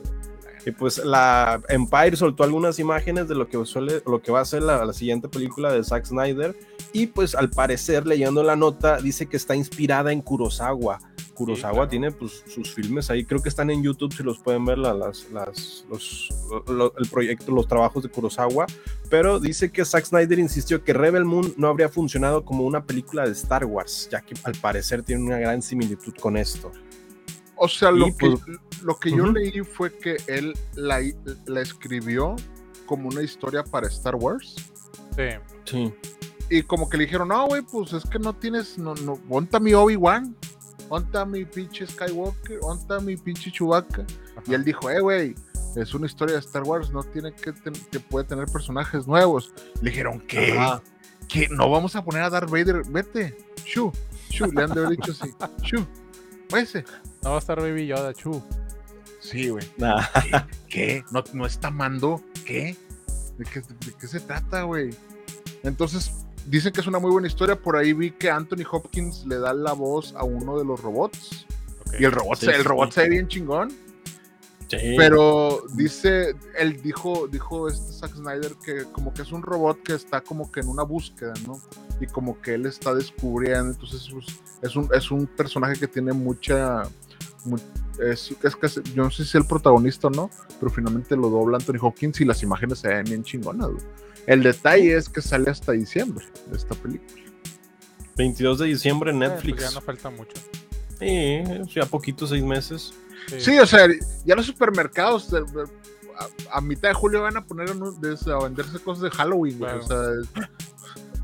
Y pues la Empire soltó algunas imágenes de lo que, suele, lo que va a ser la, la siguiente película de Zack Snyder. Y pues al parecer, leyendo la nota, dice que está inspirada en Kurosawa. Kurosawa claro. tiene pues sus filmes ahí, creo que están en YouTube si los pueden ver la- las, las, los, lo- el proyecto, los trabajos de Kurosawa. Pero dice que Zack Snyder insistió que Rebel Moon no habría funcionado como una película de Star Wars, ya que al parecer tiene una gran similitud con esto. O sea, lo Y, que, pues, lo que yo leí fue que él la, la escribió como una historia para Star Wars. Sí. Sí. Y como que le dijeron, no, güey, pues es que no tienes, no, no, onta mi Obi-Wan, onta mi pinche Skywalker, onta mi pinche Chewbacca. Y él dijo, eh, güey, es una historia de Star Wars, no tiene que, ten- que puede tener personajes nuevos. Le dijeron, ¿qué? Ajá. ¿Qué? No vamos a poner a Darth Vader, vete, shu, shu, le han de haber dicho así, shu, váyase. No va a estar Baby Yoda, chu. Sí, güey. Nah. ¿Qué? ¿No, no está mando? ¿Qué? ¿De qué, de qué se trata, güey? Entonces, dicen que es una muy buena historia. Por ahí vi que Anthony Hopkins le da la voz a uno de los robots. Y el robot, Sí, el sí. robot se ve bien chingón. Sí. Pero dice, él dijo, dijo este Zack Snyder que como que es un robot que está como que en una búsqueda, ¿no? Y como que él está descubriendo. Entonces, pues, es un, es un personaje que tiene mucha. Es, es que es- yo no sé si es el protagonista o no, pero finalmente lo dobla Anthony Hopkins y las imágenes se ven bien chingonas. güey. El detalle es que sale hasta diciembre de esta película. 22 de diciembre en Eh, pues Netflix. ya no falta mucho. Sí, ya poquito, seis meses. Sí, o sea, ya los supermercados eh, a, a mitad de julio van a poner a venderse cosas de Halloween. Claro. O sea,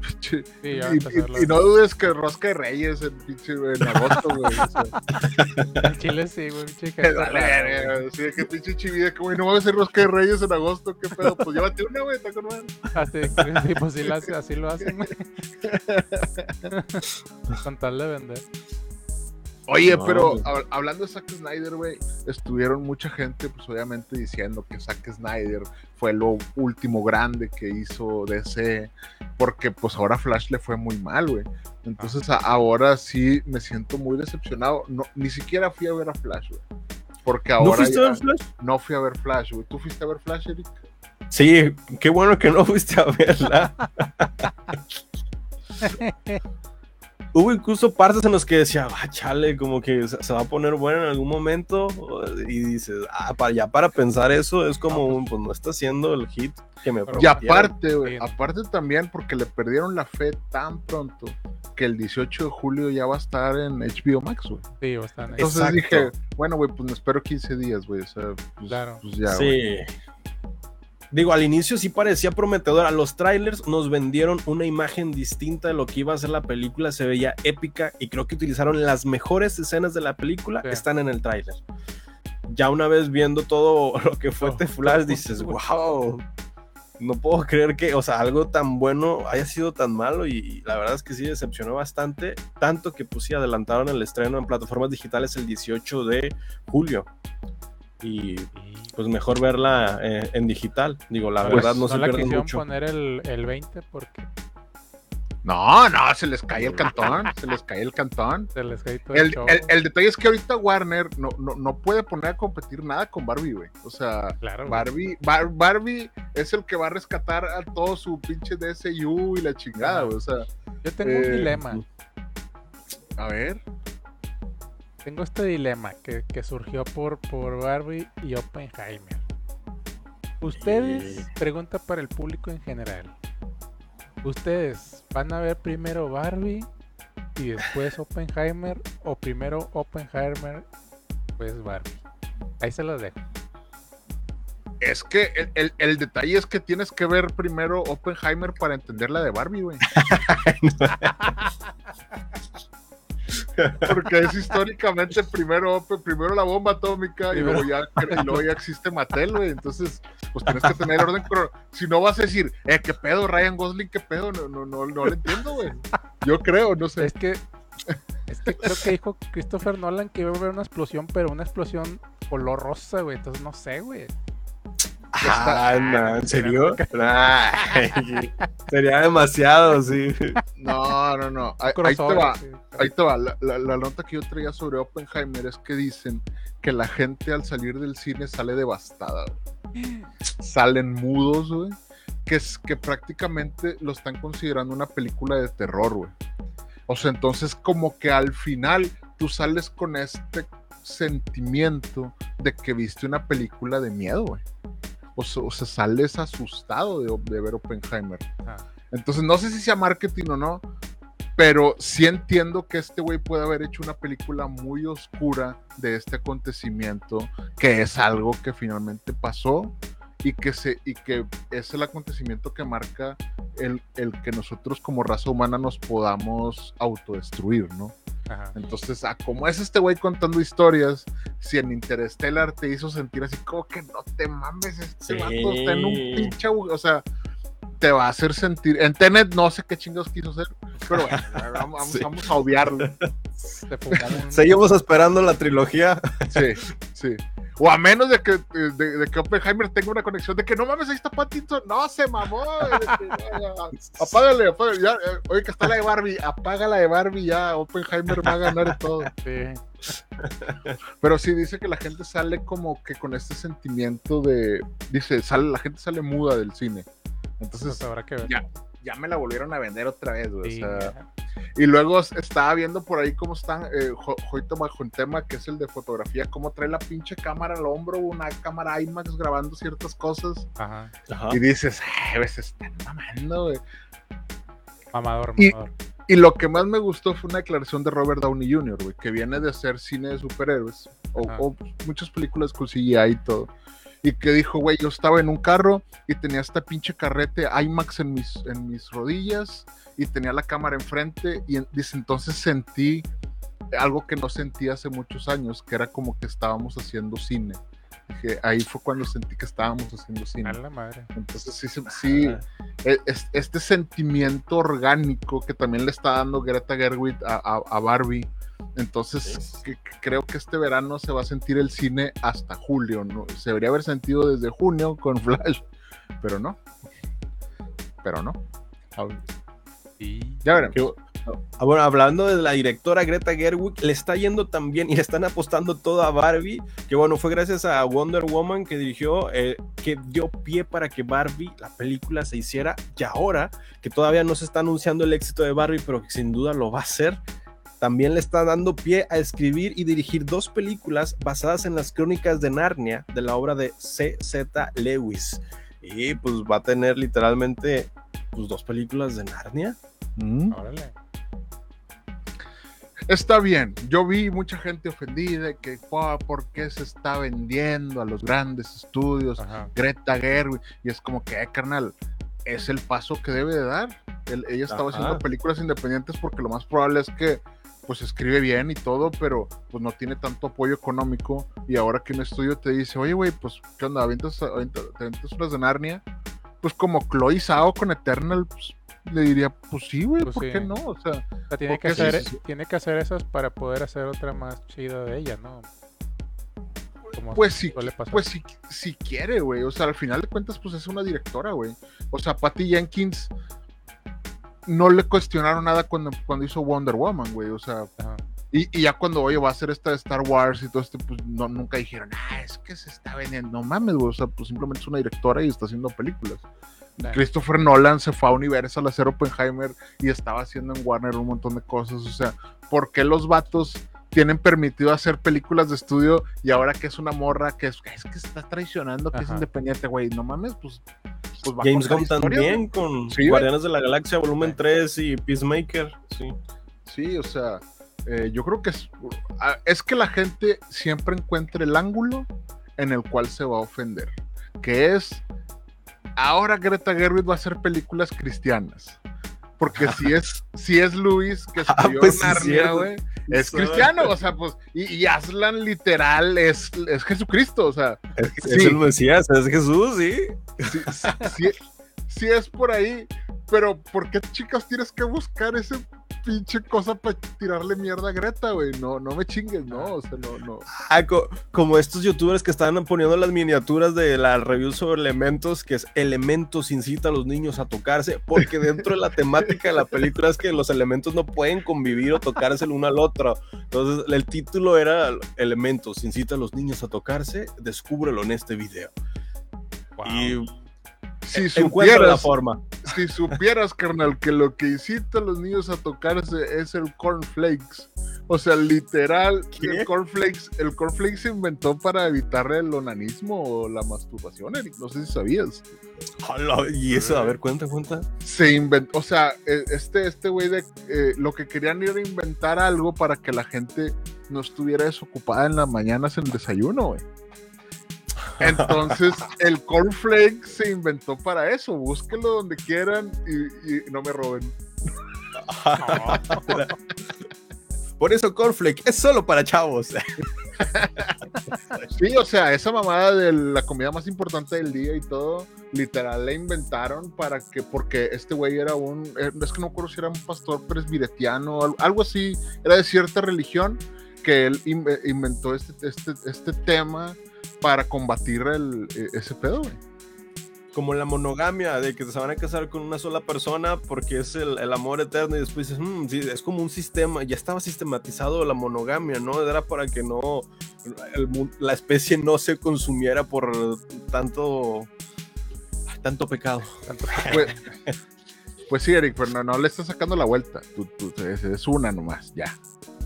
pinche. Sí, Y, y- y no dudes que Rosca de Reyes en, pinche, en agosto, güey. o sea, En Chile sí, güey, pinche que. Sí, que pinche chivida, que güey, no va a hacer Rosca de Reyes en agosto, qué pedo. Pues llévate una, güey, está con. Así, sí, pues sí, así lo hacen, güey. Con tal de vender. Oye, No, pero hab- hablando de Zack Snyder, güey, estuvieron mucha gente, pues obviamente diciendo que Zack Snyder fue lo último grande que hizo DC, porque pues ahora Flash le fue muy mal, güey. Entonces ahora sí me siento muy decepcionado. No, ni siquiera fui a ver a Flash, güey. Porque ¿No ahora fuiste a ver Flash? no fui a ver Flash, güey. ¿Tú fuiste a ver Flash, Eric? Sí, qué bueno que no fuiste a verla. Hubo incluso partes en las que decía, ah, chale, como que se va a poner buena en algún momento. Y dices, ah, para, ya para pensar eso es como, un, pues no está haciendo el hit que me Y aparte, güey, aparte también porque le perdieron la fe tan pronto que el 18 de julio ya va a estar en HBO Max, güey. Sí, bastante. Entonces Exacto. dije, bueno, güey, pues me espero 15 días, güey. O sea, pues, Claro. pues ya, güey. Sí. Digo, al inicio sí parecía prometedora. Los trailers nos vendieron una imagen distinta de lo que iba a ser la película. Se veía épica y creo que utilizaron las mejores escenas de la película. Sí. Están en el tráiler. Ya una vez viendo todo lo que fue Todo- The Flash, dices, wow. No puedo creer que, o sea, algo tan bueno haya sido tan malo y, y la verdad es que sí decepcionó bastante, tanto que pues sí adelantaron el estreno en plataformas digitales el 18 de julio. Y pues mejor verla eh, en digital. Digo, la Pues, verdad no, se la pierde mucho. poner el, el 20 porque No, no, se les cae el cantón, se les cae el cantón. se les cae todo el, El, show. el- el detalle es que ahorita Warner no, no, no puede poner a competir nada con Barbie, güey. O sea, Claro. Barbie, Bar- Barbie es el que va a rescatar a todo su pinche DSU y la chingada, güey. O sea, Yo tengo eh, un dilema. a ver. Tengo este dilema que, que surgió por, por Barbie y Oppenheimer. Ustedes, pregunta para el público en general. ¿Ustedes van a ver primero Barbie y después Oppenheimer o primero Oppenheimer después Barbie? Ahí se los dejo. Es que el, el- el detalle es que tienes que ver primero Oppenheimer para entender la de Barbie, güey. Porque es históricamente primero, primero la bomba atómica y luego, ya, luego ya existe Mattel, güey. Entonces, pues tienes que tener orden. crono- Si no vas a decir, eh, qué pedo, Ryan Gosling, qué pedo, no, no, no, no lo entiendo, güey. Yo creo, no sé. Es que, es que creo que dijo Christopher Nolan que iba a haber una explosión, pero una explosión color rosa, güey. Entonces no sé, güey. Ah, no, ¿En serio? Ay, sería demasiado, sí. No, no, no. Ahí, ahí te va. Ahí te va. La, la- la nota que yo traía sobre Oppenheimer es que dicen que la gente al salir del cine sale devastada. güey. Salen mudos, güey. Que, es, que prácticamente lo están considerando una película de terror, güey. O sea, entonces como que al final tú sales con este sentimiento de que viste una película de miedo, güey. O o sea, sales asustado de, de ver Oppenheimer. Ah. Entonces, no sé si sea marketing o no, pero sí entiendo que este güey puede haber hecho una película muy oscura de este acontecimiento, que es algo que finalmente pasó y que, se, y que es el acontecimiento que marca el, el que nosotros como raza humana nos podamos autodestruir, ¿no? Ajá. Entonces, a como es este güey contando historias, si en Interstellar te hizo sentir así como que no te mames, este Sí. vato está en un pinche, o sea, te va a hacer sentir. En Tenet no sé qué chingados quiso hacer, pero bueno, vamos, vamos- Sí. vamos a obviarlo. Seguimos esperando la trilogía. Sí, sí. O a menos de que, de, de que Oppenheimer tenga una conexión de que no mames, ahí está Pattinson. No, se mamó. Apágale, apágale. Ya, eh, oye, que está la de Barbie. Apaga la de Barbie ya. Oppenheimer va a ganar todo. Sí. Pero sí dice que la gente sale como que con este sentimiento de. Dice, sale, la gente sale muda del cine. Entonces, Pues habrá que ver. ya, ya me la volvieron a vender otra vez, güey. Sí, o sea, ajá. y luego estaba viendo por ahí cómo están, eh, Jo- Joito bajo un tema que es el de fotografía, cómo trae la pinche cámara al hombro, una cámara IMAX grabando ciertas cosas. Ajá. Y dices, se están mamando, güey. Mamador, Y- mamador. Y lo que más me gustó fue una declaración de Robert Downey Jr., güey, que viene de hacer cine de superhéroes, o, o muchas películas con CGI y todo. Y que dijo, güey, yo estaba en un carro y tenía esta pinche carrete IMAX en mis, en mis rodillas y tenía la cámara enfrente y en- entonces sentí algo que no sentí hace muchos años, que era como que estábamos haciendo cine. Dije, ahí fue cuando sentí que estábamos haciendo cine. A la madre. Entonces sí, sí, sí, e- es- este sentimiento orgánico que también le está dando Greta Gerwig a, a- a Barbie. Entonces Sí. que- que creo que este verano se va a sentir el cine hasta julio, ¿no? Se debería haber sentido desde junio con Flash, pero no. Pero no. Ya veremos. Que- bueno, hablando de la directora Greta Gerwig, le está yendo tan bien y le están apostando todo a Barbie, que bueno, fue gracias a Wonder Woman que dirigió, eh, que dio pie para que Barbie, la película, se hiciera. Y ahora, que todavía no se está anunciando el éxito de Barbie, pero que sin duda lo va a hacer, también le está dando pie a escribir y dirigir dos películas basadas en las crónicas de Narnia, de la obra de C.Z. Lewis. Y pues va a tener literalmente pues, dos películas de Narnia. Mm. Órale. Está bien, yo vi mucha gente ofendida que "Po, por qué se está vendiendo a los grandes estudios Ajá. Greta Gerwig y es como que, eh, carnal, es el paso que debe de dar. Él- ella estaba Ajá. haciendo películas independientes porque lo más probable es que pues escribe bien y todo, pero pues no tiene tanto apoyo económico y ahora que un estudio te dice, oye, güey, pues, ¿qué onda? ¿Avientas, avientas- te avientas unas de Narnia? Pues como Chloe Zhao con Eternal, pues, le diría, pues sí, güey, Pues ¿por sí. qué no? O sea, O sea, tiene que, hacer, sí- tiene que hacer esas para poder hacer otra más chida de ella, ¿no? Como Pues sí. Pues si, si quiere, güey. O sea, al final de cuentas, pues es una directora, güey. O sea, Patty Jenkins no le cuestionaron nada cuando, cuando hizo Wonder Woman, güey. O sea, Ajá. y, y ya cuando, oye, va a hacer esta de Star Wars y todo este, pues no, nunca dijeron, ah, es que se está vendiendo. No mames, güey. O sea, pues simplemente es una directora y está haciendo películas. Nah. Christopher Nolan se fue a Universal a hacer Oppenheimer y estaba haciendo en Warner un montón de cosas. O sea, ¿por qué los vatos tienen permitido hacer películas de estudio y ahora que es una morra que es, es que está traicionando, que es independiente, güey? No mames, pues. pues va a James Gunn también con Sí. Guardianes de la Galaxia Volumen 3 y Peacemaker. Sí. Sí, o sea, eh, yo creo que es, ah, es que la gente siempre encuentre el ángulo en el cual se va a ofender, que es, ahora Greta Gerwig va a hacer películas cristianas. Porque si es, si es Luis que escribió pues Narnia, güey, es cristiano, o sea, pues, y, y Aslan literal es, es Jesucristo, o sea, Es, Sí. es el Mesías, es Jesús, sí. sí, sí- sí- sí es por ahí, pero ¿por qué chicas tienes que buscar ese pinche cosa para tirarle mierda a Greta, güey? No, no me chingues, no, o sea, no, no. Ah, co- como estos youtubers que están poniendo las miniaturas de la review sobre elementos, que es elementos incita a los niños a tocarse, porque dentro de la temática de la película es que los elementos no pueden convivir o tocarse el uno al otro. Entonces, el título era Elementos incita a los niños a tocarse, descúbrelo en este video. Wow. Y Si la supieras, forma. si supieras, carnal, que lo que incita a los niños a tocarse es el cornflakes. O sea, literal, ¿Qué? el cornflakes, el cornflakes se inventó para evitar el onanismo o la masturbación, Eric. No sé si sabías. Hola, y eso, a ver, cuenta, cuenta. se inventó, o sea, eh, este este güey de eh, lo que querían era inventar algo para que la gente no estuviera desocupada en las mañanas en el desayuno, güey. Entonces, el cornflake se inventó para eso. Búsquenlo donde quieran y, y no me roben. Por eso Cornflake es solo para chavos. Sí, o sea, esa mamada de la comida más importante del día y todo, literal la inventaron para que, porque este güey era un, eh, es que no me acuerdo si era un pastor presbiretiano, al- algo así, era de cierta religión, que él in- inventó este, este, este tema para combatir el, eh, ese pedo, güey. como la monogamia, de que se van a casar con una sola persona porque es el, el amor eterno y después dices, "Mm, sí, es como un sistema, ya estaba sistematizado la monogamia, ¿no? Era para que no, el la especie no se consumiera por tanto, tanto pecado. Tanto- Pues, pues sí, Eric, pero no, no le estás sacando la vuelta. Tú, tú- es, es una nomás, ya,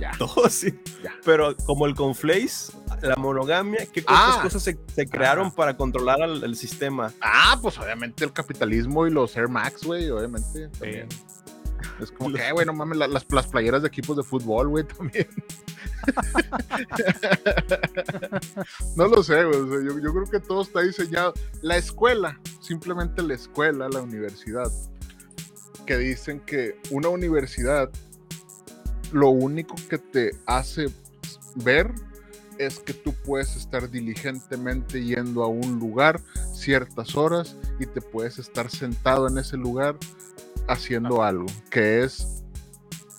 ya. Todo sí. Ya. Pero como el conflace, la monogamia, ¿qué Ah. cosas se, se crearon Ajá. para controlar al, el sistema? Ah, pues obviamente el capitalismo y los Air Max, güey, obviamente. También. Es como que, güey, no mames, la- las, las playeras de equipos de fútbol, güey, también. no lo sé, güey. o sea, yo, yo creo que todo está diseñado. La escuela, simplemente la escuela, la universidad, que dicen que una universidad lo único que te hace ver es que tú puedes estar diligentemente yendo a un lugar ciertas horas y te puedes estar sentado en ese lugar haciendo algo, que es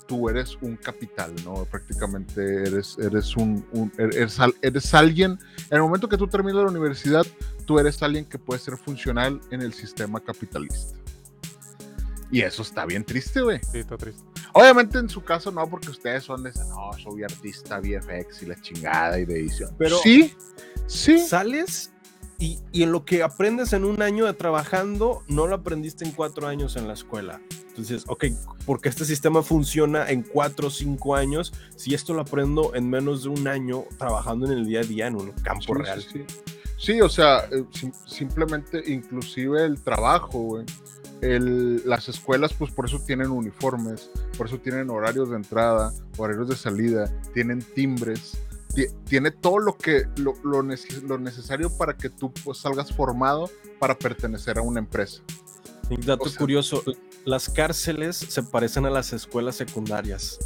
tú eres un capital, ¿no? Prácticamente eres, eres un, un- eres, eres alguien, en el momento que tú terminas la universidad, tú eres alguien que puede ser funcional en el sistema capitalista. Y eso está bien triste, güey. Sí, está triste. Obviamente en su caso no, porque ustedes son de, no, soy artista VFX y la chingada y de edición. Pero- sí, sí. Sales y, y en lo que aprendes en un año de trabajando, no lo aprendiste en cuatro años en la escuela. Entonces, ok, porque este sistema funciona en cuatro o cinco años, si esto lo aprendo en menos de un año trabajando en el día a día en un campo Sí, real. Sí, sí. Sí, o sea, eh, sim- simplemente inclusive el trabajo, güey. El- las escuelas, pues por eso tienen uniformes, por eso tienen horarios de entrada, horarios de salida, tienen timbres, ti- tiene todo lo que lo, lo neces- lo necesario para que tú pues, salgas formado para pertenecer a una empresa. Y dato O sea- curioso, las cárceles se parecen a las escuelas secundarias.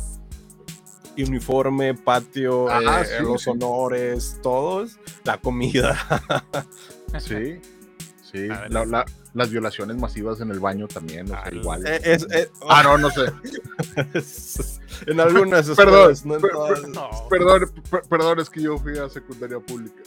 Uniforme, patio, Ajá, eh, sí, los sí. honores, todos, la comida. Sí, sí. La- la- las violaciones masivas en el baño también, o sea, Ah, igual. Eh, es- eh, Ah, no, no sé. en algunas Perdón, escuelas, no en per- todas. No. Perdón, per- perdón, es que yo fui a secundaria pública.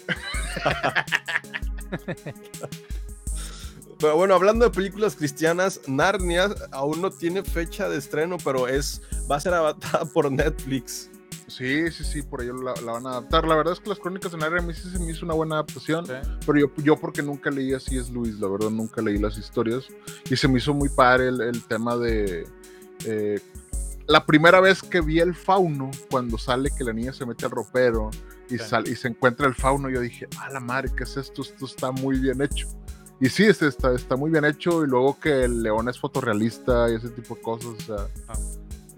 Pero bueno, hablando de películas cristianas, Narnia aún no tiene fecha de estreno, pero es va a ser adaptada por Netflix. Sí, sí, sí, por ello la, la van a adaptar. La verdad es que las crónicas de Narnia a mí sí se me hizo una buena adaptación, Sí. pero yo, yo porque nunca leí así es Luis, la verdad nunca leí las historias y se me hizo muy padre el, el tema de... eh, la primera vez que vi el fauno, cuando sale que la niña se mete al ropero y, Sí. sal- y se encuentra el fauno, yo dije, a la madre, ¿qué es esto? Esto está muy bien hecho. Y sí, este está, está muy bien hecho y luego que el león es fotorrealista y ese tipo de cosas, o sea, Ah.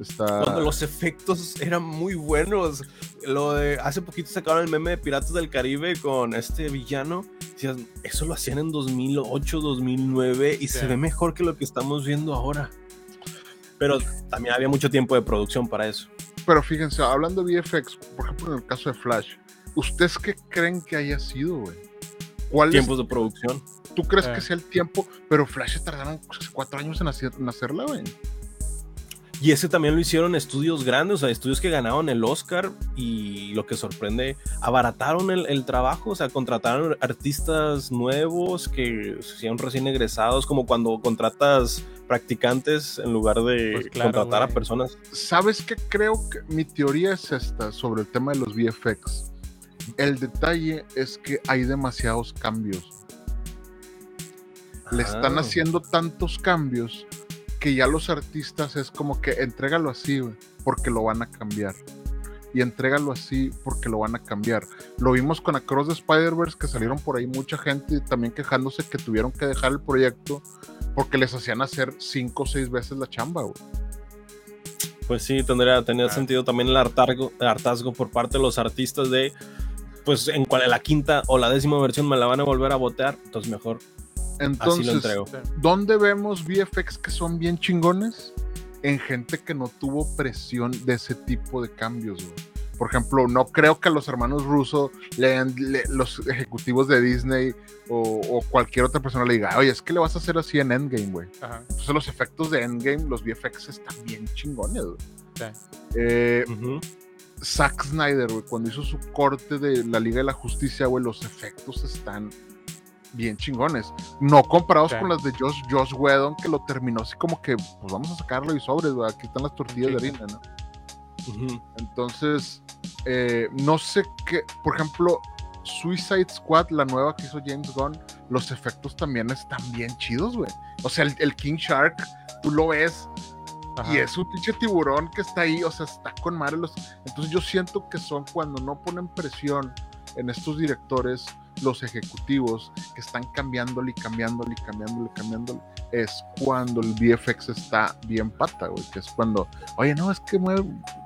Está... Cuando los efectos eran muy buenos. Lo de hace poquito sacaron el meme de Piratas del Caribe con este villano. Eso lo hacían en 2008, 2009 y Sí. se ve mejor que lo que estamos viendo ahora. Pero también había mucho tiempo de producción para eso. Pero fíjense, hablando de VFX, por ejemplo, en el caso de Flash, ¿ustedes qué creen que haya sido, güey? ¿Cuál es- Tiempos de producción. tú crees Eh. que sea el tiempo? Pero Flash tardaron cuatro años en, hacer- en hacerla, güey. Y ese también lo hicieron estudios grandes, o sea, estudios que ganaron el Oscar y lo que sorprende, abarataron el, el trabajo, o sea, contrataron artistas nuevos que sean recién egresados, como cuando contratas practicantes en lugar de Pues claro, contratar a personas. ¿Sabes qué? Creo que mi teoría es esta sobre el tema de los VFX. El detalle es que hay demasiados cambios. Le están Ah. haciendo tantos cambios que ya los artistas es como que entrégalo así, güey, porque lo van a cambiar. Y entrégalo así porque lo van a cambiar. Lo vimos con Across the Spider-Verse que salieron por ahí mucha gente también quejándose que tuvieron que dejar el proyecto porque les hacían hacer cinco o seis veces la chamba, güey. Pues sí, tendría, tendría Ah. sentido también el hartazgo, el hartazgo por parte de los artistas de, pues en cual la quinta o la décima versión me la van a volver a botear, entonces mejor Entonces. ¿dónde vemos VFX que son bien chingones? En gente que no tuvo presión de ese tipo de cambios, güey. Por ejemplo, no creo que a los hermanos Russo, lean, le- los ejecutivos de Disney o, o cualquier otra persona le diga, oye, es que le vas a hacer así en Endgame, güey. Entonces los efectos de Endgame, los VFX están bien chingones, güey. Sí. Eh. Zack Snyder, güey, cuando hizo su corte de la Liga de la Justicia, güey, los efectos están bien chingones. No comparados Sí. con las de Josh, Josh Whedon, que lo terminó así como que, pues vamos a sacarlo y sobres, güey, aquí están las tortillas Sí. de harina, ¿no? Entonces, eh, no sé qué, por ejemplo, Suicide Squad, la nueva que hizo James Gunn, los efectos también están bien chidos, güey. O sea, el, el King Shark, tú lo ves Ajá. y es un pinche tiburón que está ahí, o sea, está con madre los... Entonces yo siento que son cuando no ponen presión en estos directores, los ejecutivos que están cambiándole y cambiándole y cambiándole y cambiándole, es cuando el VFX está bien pata, güey, que es cuando, oye, no, es que me,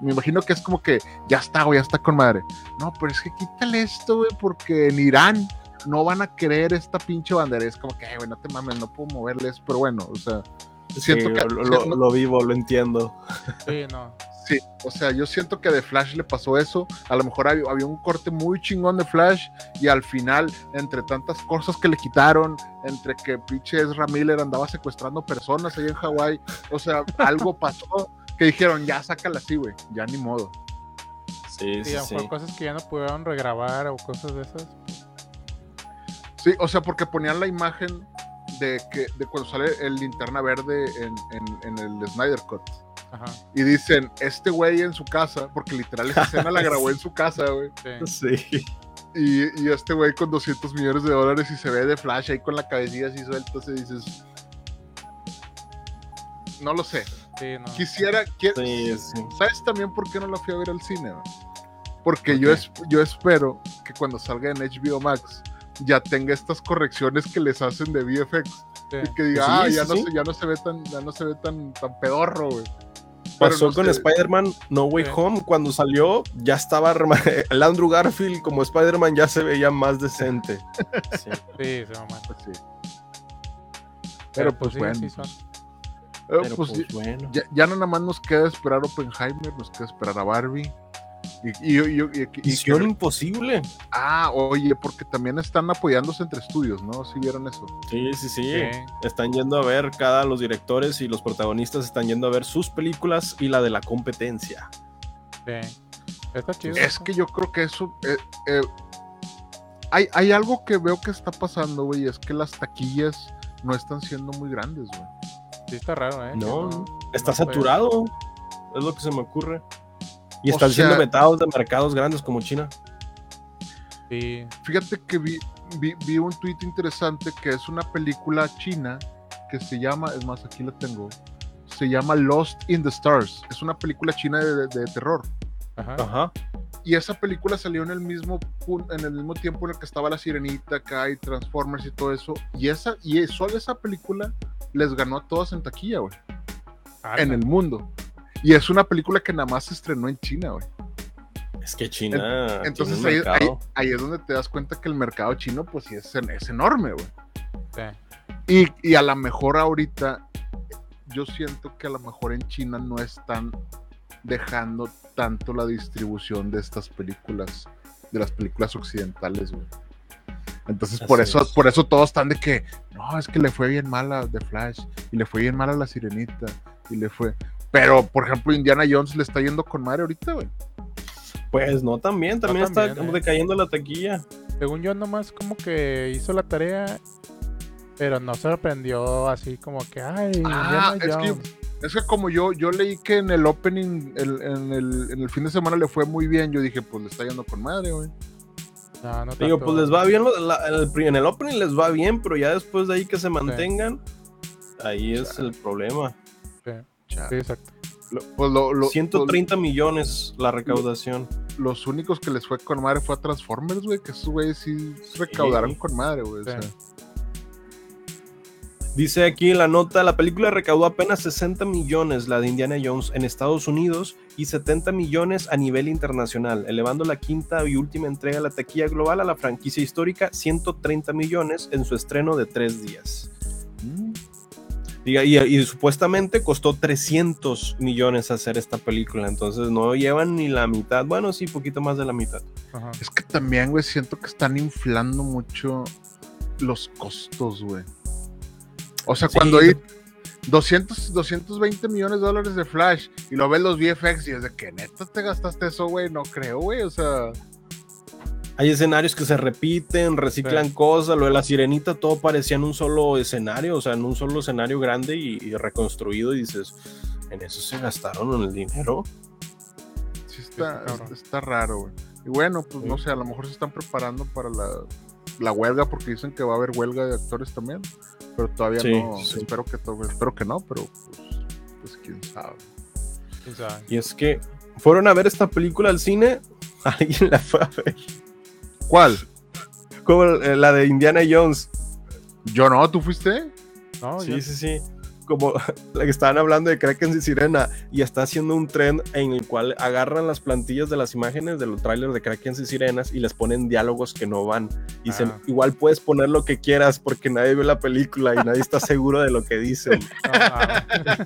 me imagino que es como que ya está, güey, ya está con madre. No, pero es que quítale esto, güey, porque en Irán no van a querer esta pinche bandera. Es como que, "Ay, güey, no te mames, no puedo moverles, pero bueno, o sea, siento Sí, que lo, lo- siento- lo vivo, lo entiendo. Sí, no. Sí, o sea, yo siento que de Flash le pasó eso. A lo mejor había, había un corte muy chingón de Flash y al final, entre tantas cosas que le quitaron, entre que pinche Ezra Miller andaba secuestrando personas ahí en Hawái, o sea, algo pasó que dijeron, ya sácala así, güey, ya ni modo. Sí, Sí, sí, a lo sí. mejor cosas que ya no pudieron regrabar o cosas de esas. Sí, o sea, porque ponían la imagen de que de cuando sale el linterna verde en, en- en el Snyder Cut. Ajá. Y dicen, este güey en su casa, porque literal esa escena la grabó en su casa, güey. Sí. Sí. Y, y este güey con 200 millones de dólares y se ve de flash ahí con la cabecilla así suelta, y dices... No lo sé. Sí, no. Quisiera... qui- Sí, sí. ¿Sabes también por qué no la fui a ver al cine? güey? Porque ¿Por yo, es, yo espero que cuando salga en HBO Max ya tenga estas correcciones que les hacen de VFX. Sí. Y que diga, Sí, ah, sí, ya, no se, ya no se ve tan, ya no se ve tan, tan pedorro, güey. Pero Pasó con. Spider-Man No Way. Home. Cuando salió, ya estaba. El Andrew Garfield como Spider-Man ya se veía más decente. Sí. Sí. Pues sí. Pero, pues sí, bueno. Eh, Pero pues, pues, bueno. ya, ya no nada más nos queda esperar Oppenheimer, nos queda esperar a Barbie. Y, y, y- y- y- y- Misión imposible. ah, oye, porque también están apoyándose entre estudios, ¿no? Si vieron eso. Sí, sí, sí, Sí. Están yendo a ver cada los directores y los protagonistas están yendo a ver sus películas y la de la competencia. Sí. Está chido. Es que yo creo que eso. eh, eh, hay, hay algo que veo que está pasando, güey, es que las taquillas no están siendo muy grandes, güey. Sí, está raro, ¿eh? No, Está no saturado. Es lo que se me ocurre. Y O están siendo vetados de mercados grandes como China. Sí. Fíjate que vi, vi, vi un tweet interesante que es una película china que se llama, es más, aquí la tengo, se llama Lost in the Stars. Es una película china de, de- de terror. Ajá. Ajá. Y esa película salió en el mismo en el mismo tiempo en el que estaba La Sirenita acá y Transformers y todo eso. Y esa y solo esa película les ganó a todas en taquilla, güey, Ah, en el mundo. Y es una película que nada más se estrenó en China, güey. Es que China. Entonces tiene ahí, un ahí, mercado. ahí es donde te das cuenta que el mercado chino, pues sí, es, es enorme, güey. Sí. Y, y a lo mejor ahorita, yo siento que a lo mejor en China no están dejando tanto la distribución de estas películas, de las películas occidentales, güey. Entonces, por eso, es. por eso todos están de que, no, es que le fue bien mal a The Flash, y le fue bien mal a La Sirenita, y le fue... Pero, por ejemplo, Indiana Jones le está yendo con madre ahorita, güey. Pues no, también, también está también, eh. decayendo la taquilla. Según yo, nomás como que hizo la tarea, pero no sorprendió así como que, ay, Ah, Indiana es que, es que como yo, yo leí que en el opening, el- en, el, en el fin de semana le fue muy bien, yo dije, pues le está yendo con madre, güey. No, no Digo, tanto. pues les va bien, la- el en el opening les va bien, pero ya después de ahí que se mantengan, ahí es el problema. Sí, exacto. Pues lo- lo- 130 millones la recaudación. los, los únicos que les fue con madre fue a Transformers, güey, que esos güeyes sí recaudaron con madre, güey. o Sí. sea. Dice aquí en la nota, la película recaudó apenas 60 millones, la de Indiana Jones, en Estados Unidos y 70 millones a nivel internacional, elevando la quinta y última entrega de la taquilla global a la franquicia histórica 130 millones en su estreno de tres días. Y, y supuestamente costó 300 millones hacer esta película, entonces no llevan ni la mitad, bueno, sí, poquito más de la mitad. Ajá. Es que también, güey, siento que están inflando mucho los costos, güey. O sea, Sí. cuando hay 200, 220 millones de dólares de Flash y lo ves los VFX y es de que neta te gastaste eso, güey, no creo, güey, o sea... Hay escenarios que se repiten, reciclan cosas, lo de la sirenita todo parecía en un solo escenario, o sea, en un solo escenario grande y, y reconstruido y dices, en eso se gastaron el dinero. Sí está, raro, güey. Y bueno, pues no sé, a lo mejor se están preparando para la, la huelga porque dicen que va a haber huelga de actores también, pero todavía Sí, no, sí. espero que to- espero que no, pero pues, pues quién sabe. quién sabe. Y es que fueron a ver esta película al cine, alguien la fue a ver. ¿Cuál? como eh, la de Indiana Jones. Yo no, ¿tú fuiste? No, Sí, yo- sí, sí. Como la que estaban hablando de Kraken y Sirena y está haciendo un tren en el cual agarran las plantillas de las imágenes de los trailers de Kraken y Sirenas y les ponen diálogos que no van. Y se- Ah. igual puedes poner lo que quieras porque nadie ve la película y nadie está seguro de lo que dicen.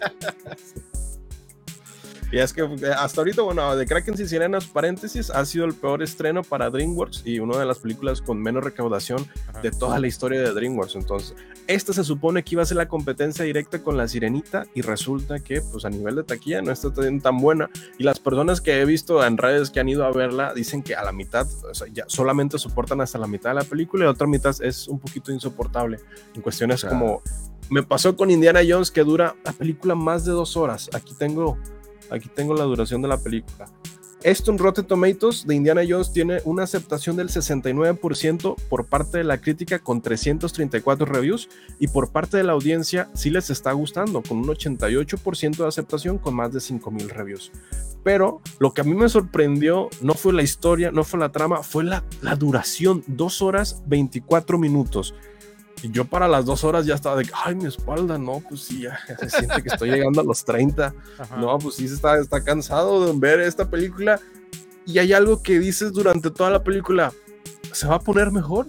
Y es que eh, hasta ahorita, bueno, de Kraken y Sirenas, paréntesis, ha sido el peor estreno para DreamWorks y una de las películas con menos recaudación Ajá. de toda la historia de DreamWorks. Entonces, esta se supone que iba a ser la competencia directa con la Sirenita y resulta que, pues a nivel de taquilla no está tan, buena. Y las personas que he visto en redes que han ido a verla dicen que a la mitad, o sea, ya solamente soportan hasta la mitad de la película y la otra mitad es un poquito insoportable. En cuestiones como me pasó con Indiana Jones que dura la película más de dos horas. Aquí tengo, aquí tengo la duración de la película. Esto en Rotten Tomatoes de Indiana Jones tiene una aceptación del 69% por parte de la crítica con 334 reviews y por parte de la audiencia sí les está gustando con un 88% de aceptación con más de 5000 reviews. Pero lo que a mí me sorprendió no fue la historia, no fue la trama, fue la, la duración, 2 horas 24 minutos. Y yo para las dos horas ya estaba de, que, ay, mi espalda, no, pues sí, ya, ya se siente que estoy llegando a los 30. Ajá. No, pues sí, está, está cansado de ver esta película. Y hay algo que dices durante toda la película, ¿se va a poner mejor?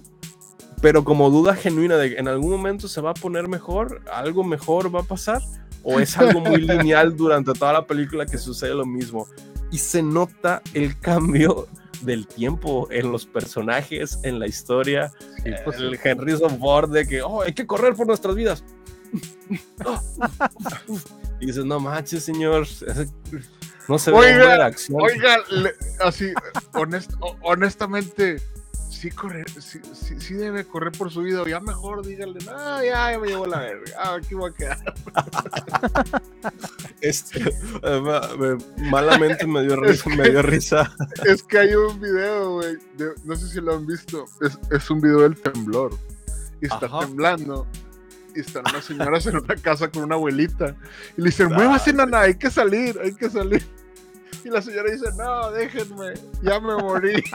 Pero como duda genuina de que en algún momento se va a poner mejor, algo mejor va a pasar, o es algo muy lineal durante toda la película que sucede lo mismo. Y se nota el cambio del tiempo en los personajes, en la historia, Sí, pues, el Henry Ford de que, oh, hay que correr por nuestras vidas. y dices, no manches, señor. No se ve Oiga, hombre de acción. Oiga, le- así, honest- ho- honestamente, sí, correr, sí, sí, sí debe correr por su vida, o ya mejor dígale, no, ya, ya me llevo la verga, ah, aquí voy a quedar. Este, eh, ma- me- malamente me dio risa. Me dio risa. Es que hay un video, güey, no sé si lo han visto, es, es un video del temblor, y está Ajá. temblando, y están unas señoras en una casa con una abuelita, y le dicen, muévase, nana, hay que salir, hay que salir. Y la señora dice, no, déjenme, ya me morí.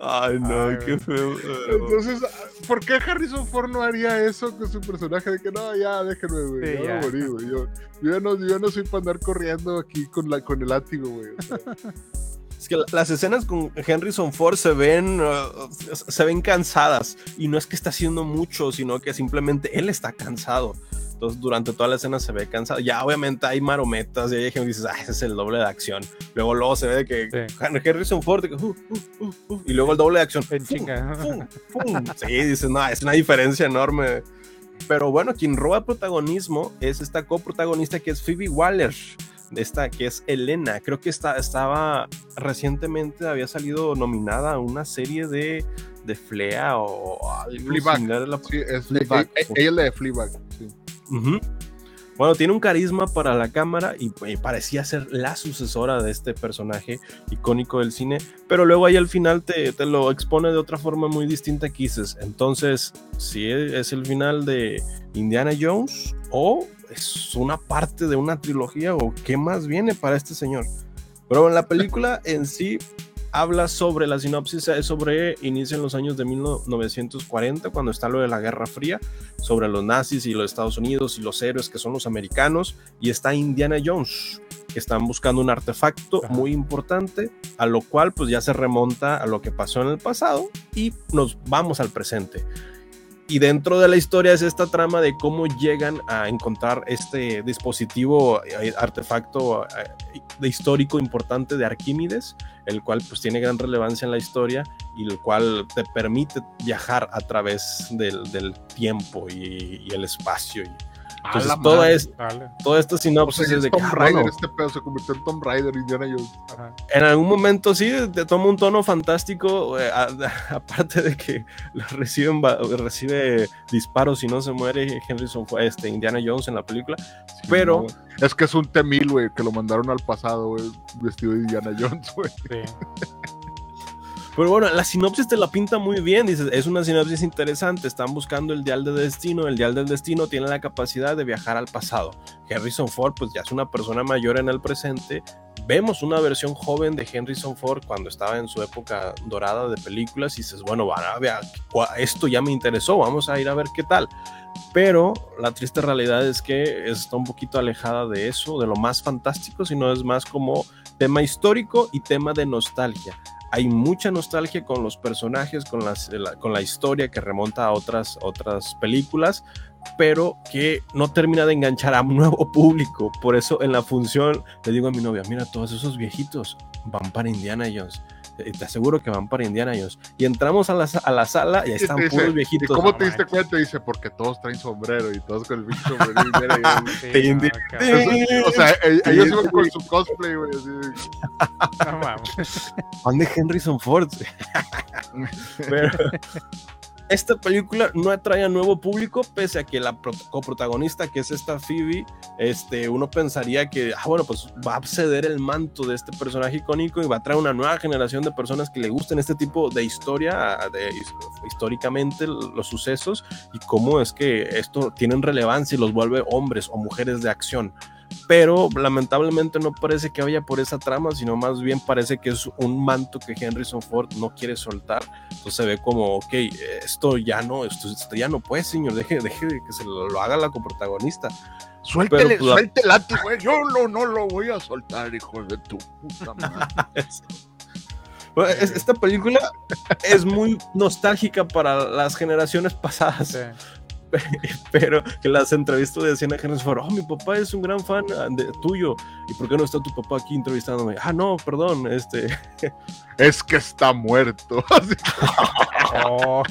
Ay, no, Ay, qué feo. Entonces, ¿por qué Harrison Ford no haría eso con su personaje? De que no, ya, déjenme, güey. Sí, ya, morí, güey. Yo, yo ya no, yo ya no soy para andar corriendo aquí con, la, con el látigo, güey. O sea, Es que la- las escenas con Henrison Ford se ven, uh, se ven cansadas. Y no es que está haciendo mucho, sino que simplemente él está cansado. Entonces, durante toda la escena se ve cansado. Ya, obviamente, hay marometas y hay gente que dices, ah, ese es el doble de acción. Luego, luego se ve que Sí. Harrison Ford, uh, uh, uh, uh, y luego el doble de acción. En Fum, fum, fum. Sí, dices, no, es una diferencia enorme. Pero bueno, quien roba protagonismo es esta coprotagonista que es Phoebe Waller. Esta que es Elena. Creo que está, estaba recientemente, había salido nominada a una serie de, de Flea o algo Fleabag. similar a la- sí, es, Fleabag, eh, eh, sí. ella es la de Fleabag. Sí. Ujú. Bueno, tiene un carisma para la cámara y, y parecía ser la sucesora de este personaje icónico del cine, pero luego ahí al final te, te lo expone de otra forma muy distinta que dices. Entonces, si es el final de Indiana Jones o es una parte de una trilogía o qué más viene para este señor. Pero en la película en sí habla sobre la sinopsis, es sobre inicia en los años de 1940, cuando está lo de la Guerra Fría, sobre los nazis y los Estados Unidos y los héroes que son los americanos, y está Indiana Jones, que están buscando un artefacto Ajá. muy importante, a lo cual pues ya se remonta a lo que pasó en el pasado y nos vamos al presente. Y dentro de la historia es esta trama de cómo llegan a encontrar este dispositivo, eh, artefacto eh, de histórico importante de Arquímedes, el cual pues tiene gran relevancia en la historia y el cual te permite viajar a través del, tiempo y, el espacio. Entonces A la madre. es, toda esta O sinopsis sea, es de Tom ah, Raider bueno, este pedo, se convirtió en Tom Raider, Indiana Jones. Ajá. en algún momento sí te toma un tono fantástico, eh, a- aparte de que reciben, recibe disparos y no se muere Henrison fue este Indiana Jones en la película, Sí, pero güey. es que es un T-1000, güey, que lo mandaron al pasado, güey, vestido de Indiana Jones, güey. Sí. Pero bueno, la sinopsis te la pinta muy bien. Dices, es una sinopsis interesante. Están buscando el dial de destino. El dial del destino tiene la capacidad de viajar al pasado. Harrison Ford, pues ya es una persona mayor en el presente. Vemos una versión joven de Harrison Ford cuando estaba en su época dorada de películas. Y dices, bueno, van a ver, esto ya me interesó. Vamos a ir a ver qué tal. Pero la triste realidad es que está un poquito alejada de eso, de lo más fantástico, sino es más como tema histórico y tema de nostalgia hay mucha nostalgia con los personajes, con, las, la, con la historia que remonta a otras, otras películas, pero que no termina de enganchar a un nuevo público. Por eso en la función le digo a mi novia, mira, todos esos viejitos van para Indiana Jones. Te aseguro que van para Indiana Jones. Y entramos a la, a la sala y ahí están dice, puros viejitos. ¿Y cómo te diste cuenta? Dice, porque todos traen sombrero y todos con el bicho sombrero. o sea, ellos iban con su cosplay, güey. No mames. Van de Henryson Ford. Pero, esta película no atrae a nuevo público, pese a que la coprotagonista, que es esta Phoebe, este, uno pensaría que, ah, bueno, pues va a ceder el manto de este personaje icónico y va a traer una nueva generación de personas que le gusten este tipo de historia, de, históricamente los sucesos y cómo es que esto tiene relevancia y los vuelve hombres o mujeres de acción pero lamentablemente no parece que vaya por esa trama, sino más bien parece que es un manto que Henryson Ford no quiere soltar. Entonces se ve como, ok, esto ya no, esto, ya no puede, señor, deje, deje que se lo, haga la coprotagonista. Suéltele, pues, suéltela, güey, yo no, no lo voy a soltar, hijo de tu puta madre. esta película es muy nostálgica para las generaciones pasadas. pero que las entrevistas decían a Henry Ford, oh, mi papá es un gran fan ah, de, tuyo, ¿y por qué no está tu papá aquí entrevistándome? Ah, no, perdón, este... Es que está muerto. oh.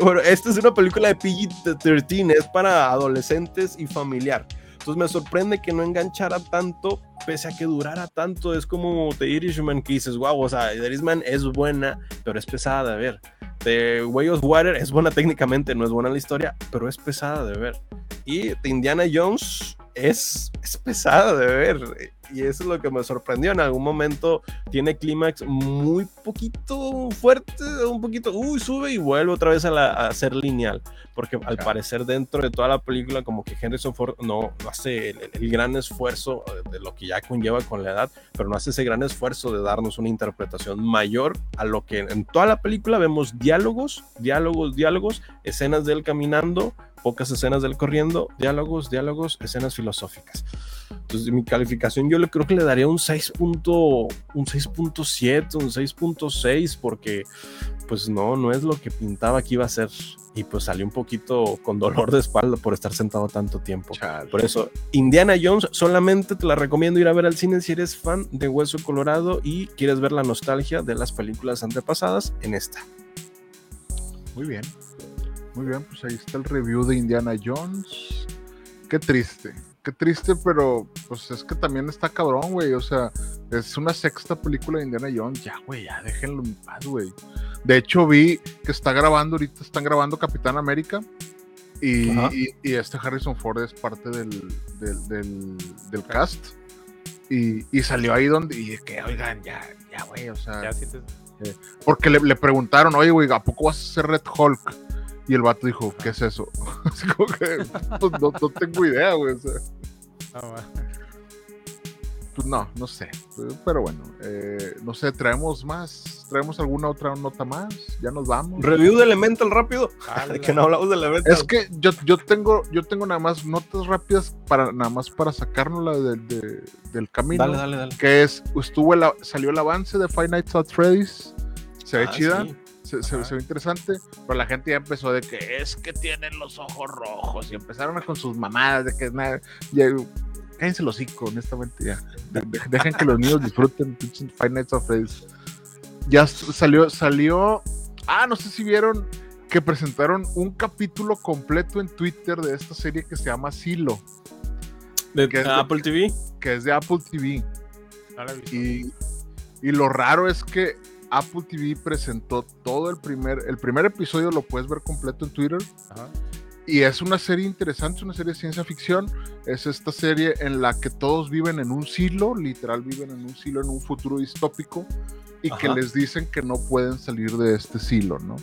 bueno, esta es una película de PG-13, es para adolescentes y familiar. Entonces me sorprende que no enganchara tanto, pese a que durara tanto. Es como The Irishman que dices, wow, o sea, The Irishman es buena, pero es pesada de ver. The Way of Water es buena técnicamente, no es buena la historia, pero es pesada de ver. Y Indiana Jones es, es pesada de ver y eso es lo que me sorprendió. En algún momento tiene clímax muy poquito fuerte, un poquito, uy, sube y vuelve otra vez a, ser lineal. Porque al parecer dentro de toda la película como que Henry Ford no, no hace el, gran esfuerzo de lo que ya conlleva con la edad, pero no hace ese gran esfuerzo de darnos una interpretación mayor a lo que en toda la película vemos diálogos, diálogos, diálogos, escenas de él caminando, pocas escenas del corriendo, diálogos, diálogos, escenas filosóficas. Entonces, mi calificación yo le creo que le daría un 6. un 6.7, un 6.6 porque pues no, no es lo que pintaba que iba a ser y pues salió un poquito con dolor de espalda por estar sentado tanto tiempo. Por eso, Indiana Jones solamente te la recomiendo ir a ver al cine si eres fan de Hueso Colorado y quieres ver la nostalgia de las películas antepasadas en esta. Muy bien. Muy bien, pues ahí está el review de Indiana Jones. Qué triste, qué triste, pero pues es que también está cabrón, güey. O sea, es una sexta película de Indiana Jones. Ya, güey, ya déjenlo en paz, güey. De hecho, vi que está grabando, ahorita están grabando Capitán América. Y, y, este Harrison Ford es parte del, del, cast. Y, y, salió ahí donde. Y que, oigan, ya, ya, güey, o sea. Eh, porque le, le, preguntaron, oye, güey, ¿a poco vas a ser Red Hulk? Y el vato dijo, ¿qué es eso? Así como que, pues, no, no, tengo idea, güey. O sea. pues no, no sé. Pero bueno, eh, no sé, traemos más, traemos alguna otra nota más, ya nos vamos. Review de Elemental rápido, que no hablamos de Elemental. Es que yo, yo tengo, yo tengo nada más notas rápidas para nada más para sacárnosla de, del camino. Dale, dale, dale. Que es, estuvo el, salió el avance de Five Nights at Freddy's. Se ve ah, chida se, ve interesante, pero la gente ya empezó de que es que tienen los ojos rojos y empezaron con sus mamadas de que nada, ya, cállense los hocico, honestamente ya. dejen que los niños disfruten Five Nights of Freddy's. Ya salió, salió, ah, no sé si vieron que presentaron un capítulo completo en Twitter de esta serie que se llama Silo. ¿De Apple TV? Que es de Apple TV. y, y lo raro es que Apple TV presentó todo el primer, el primer episodio lo puedes ver completo en Twitter. Y es una serie interesante, una serie de ciencia ficción. Es esta serie en la que todos viven en un silo, literal viven en un silo en un futuro distópico. y que les dicen que no pueden salir de este silo, ¿no?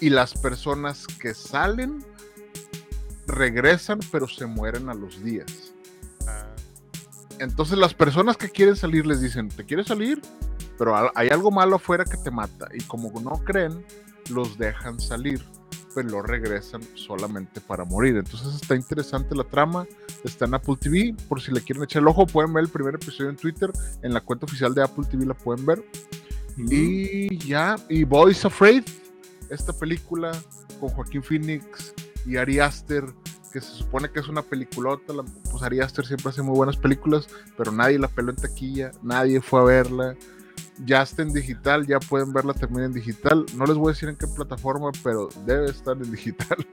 Y las personas que salen regresan, pero se mueren a los días. Ah, Entonces las personas que quieren salir les dicen, ¿te quieres salir? Pero hay algo malo afuera que te mata. Y como no creen, los dejan salir, pero lo regresan solamente para morir. Entonces está interesante la trama. Está en Apple TV. Por si le quieren echar el ojo, pueden ver el primer episodio en Twitter. En la cuenta oficial de Apple TV la pueden ver. Y ya, y Boys Afraid, esta película con Joaquín Phoenix y Ari Aster, que se supone que es una peliculota, la- pues Ari Aster siempre hace muy buenas películas, pero nadie la peló en taquilla, nadie fue a verla. Ya está en digital, ya pueden verla también en digital. No les voy a decir en qué plataforma, pero debe estar en digital.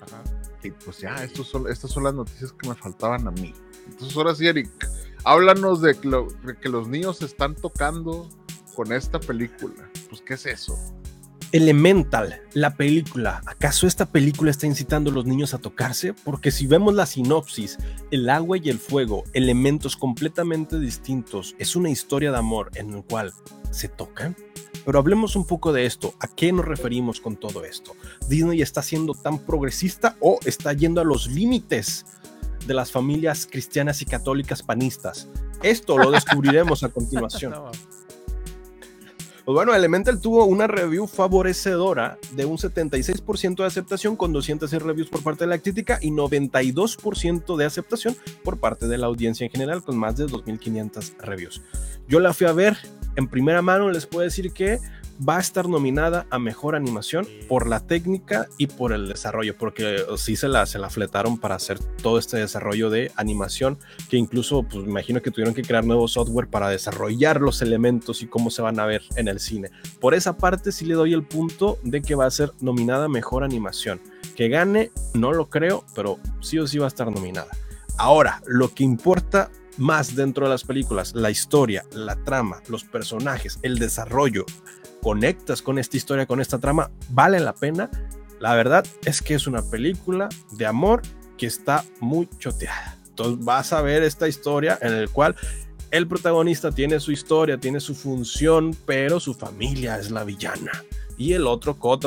ajá. Y pues ya, estos son, estas son las noticias que me faltaban a mí. Entonces ahora sí, Eric, háblanos de que, lo- de que los niños se están tocando con esta película. Pues, ¿qué es eso? Elemental, la película. ¿Acaso esta película está incitando a los niños a tocarse? Porque si vemos la sinopsis, el agua y el fuego, elementos completamente distintos, es una historia de amor en el cual se tocan. Pero hablemos un poco de esto. ¿A qué nos referimos con todo esto? ¿Disney está siendo tan progresista o está yendo a los límites de las familias cristianas y católicas panistas? Esto lo descubriremos a continuación. Pues bueno, Elemental tuvo una review favorecedora de un 76% de aceptación con 206 reviews por parte de la crítica y 92% de aceptación por parte de la audiencia en general con más de 2.500 reviews. Yo la fui a ver en primera mano, les puedo decir que va a estar nominada a Mejor Animación por la técnica y por el desarrollo, porque sí se la, se la fletaron para hacer todo este desarrollo de animación, que incluso, pues imagino que tuvieron que crear nuevo software para desarrollar los elementos y cómo se van a ver en el cine. Por esa parte sí le doy el punto de que va a ser nominada a Mejor Animación. Que gane, no lo creo, pero sí o sí va a estar nominada. Ahora, lo que importa más dentro de las películas, la historia, la trama, los personajes, el desarrollo, conectas con esta historia, con esta trama, vale la pena. La verdad es que es una película de amor que está muy choteada. Entonces vas a ver esta historia en el cual el protagonista tiene su historia, tiene su función, pero su familia es la villana. Y el otro co-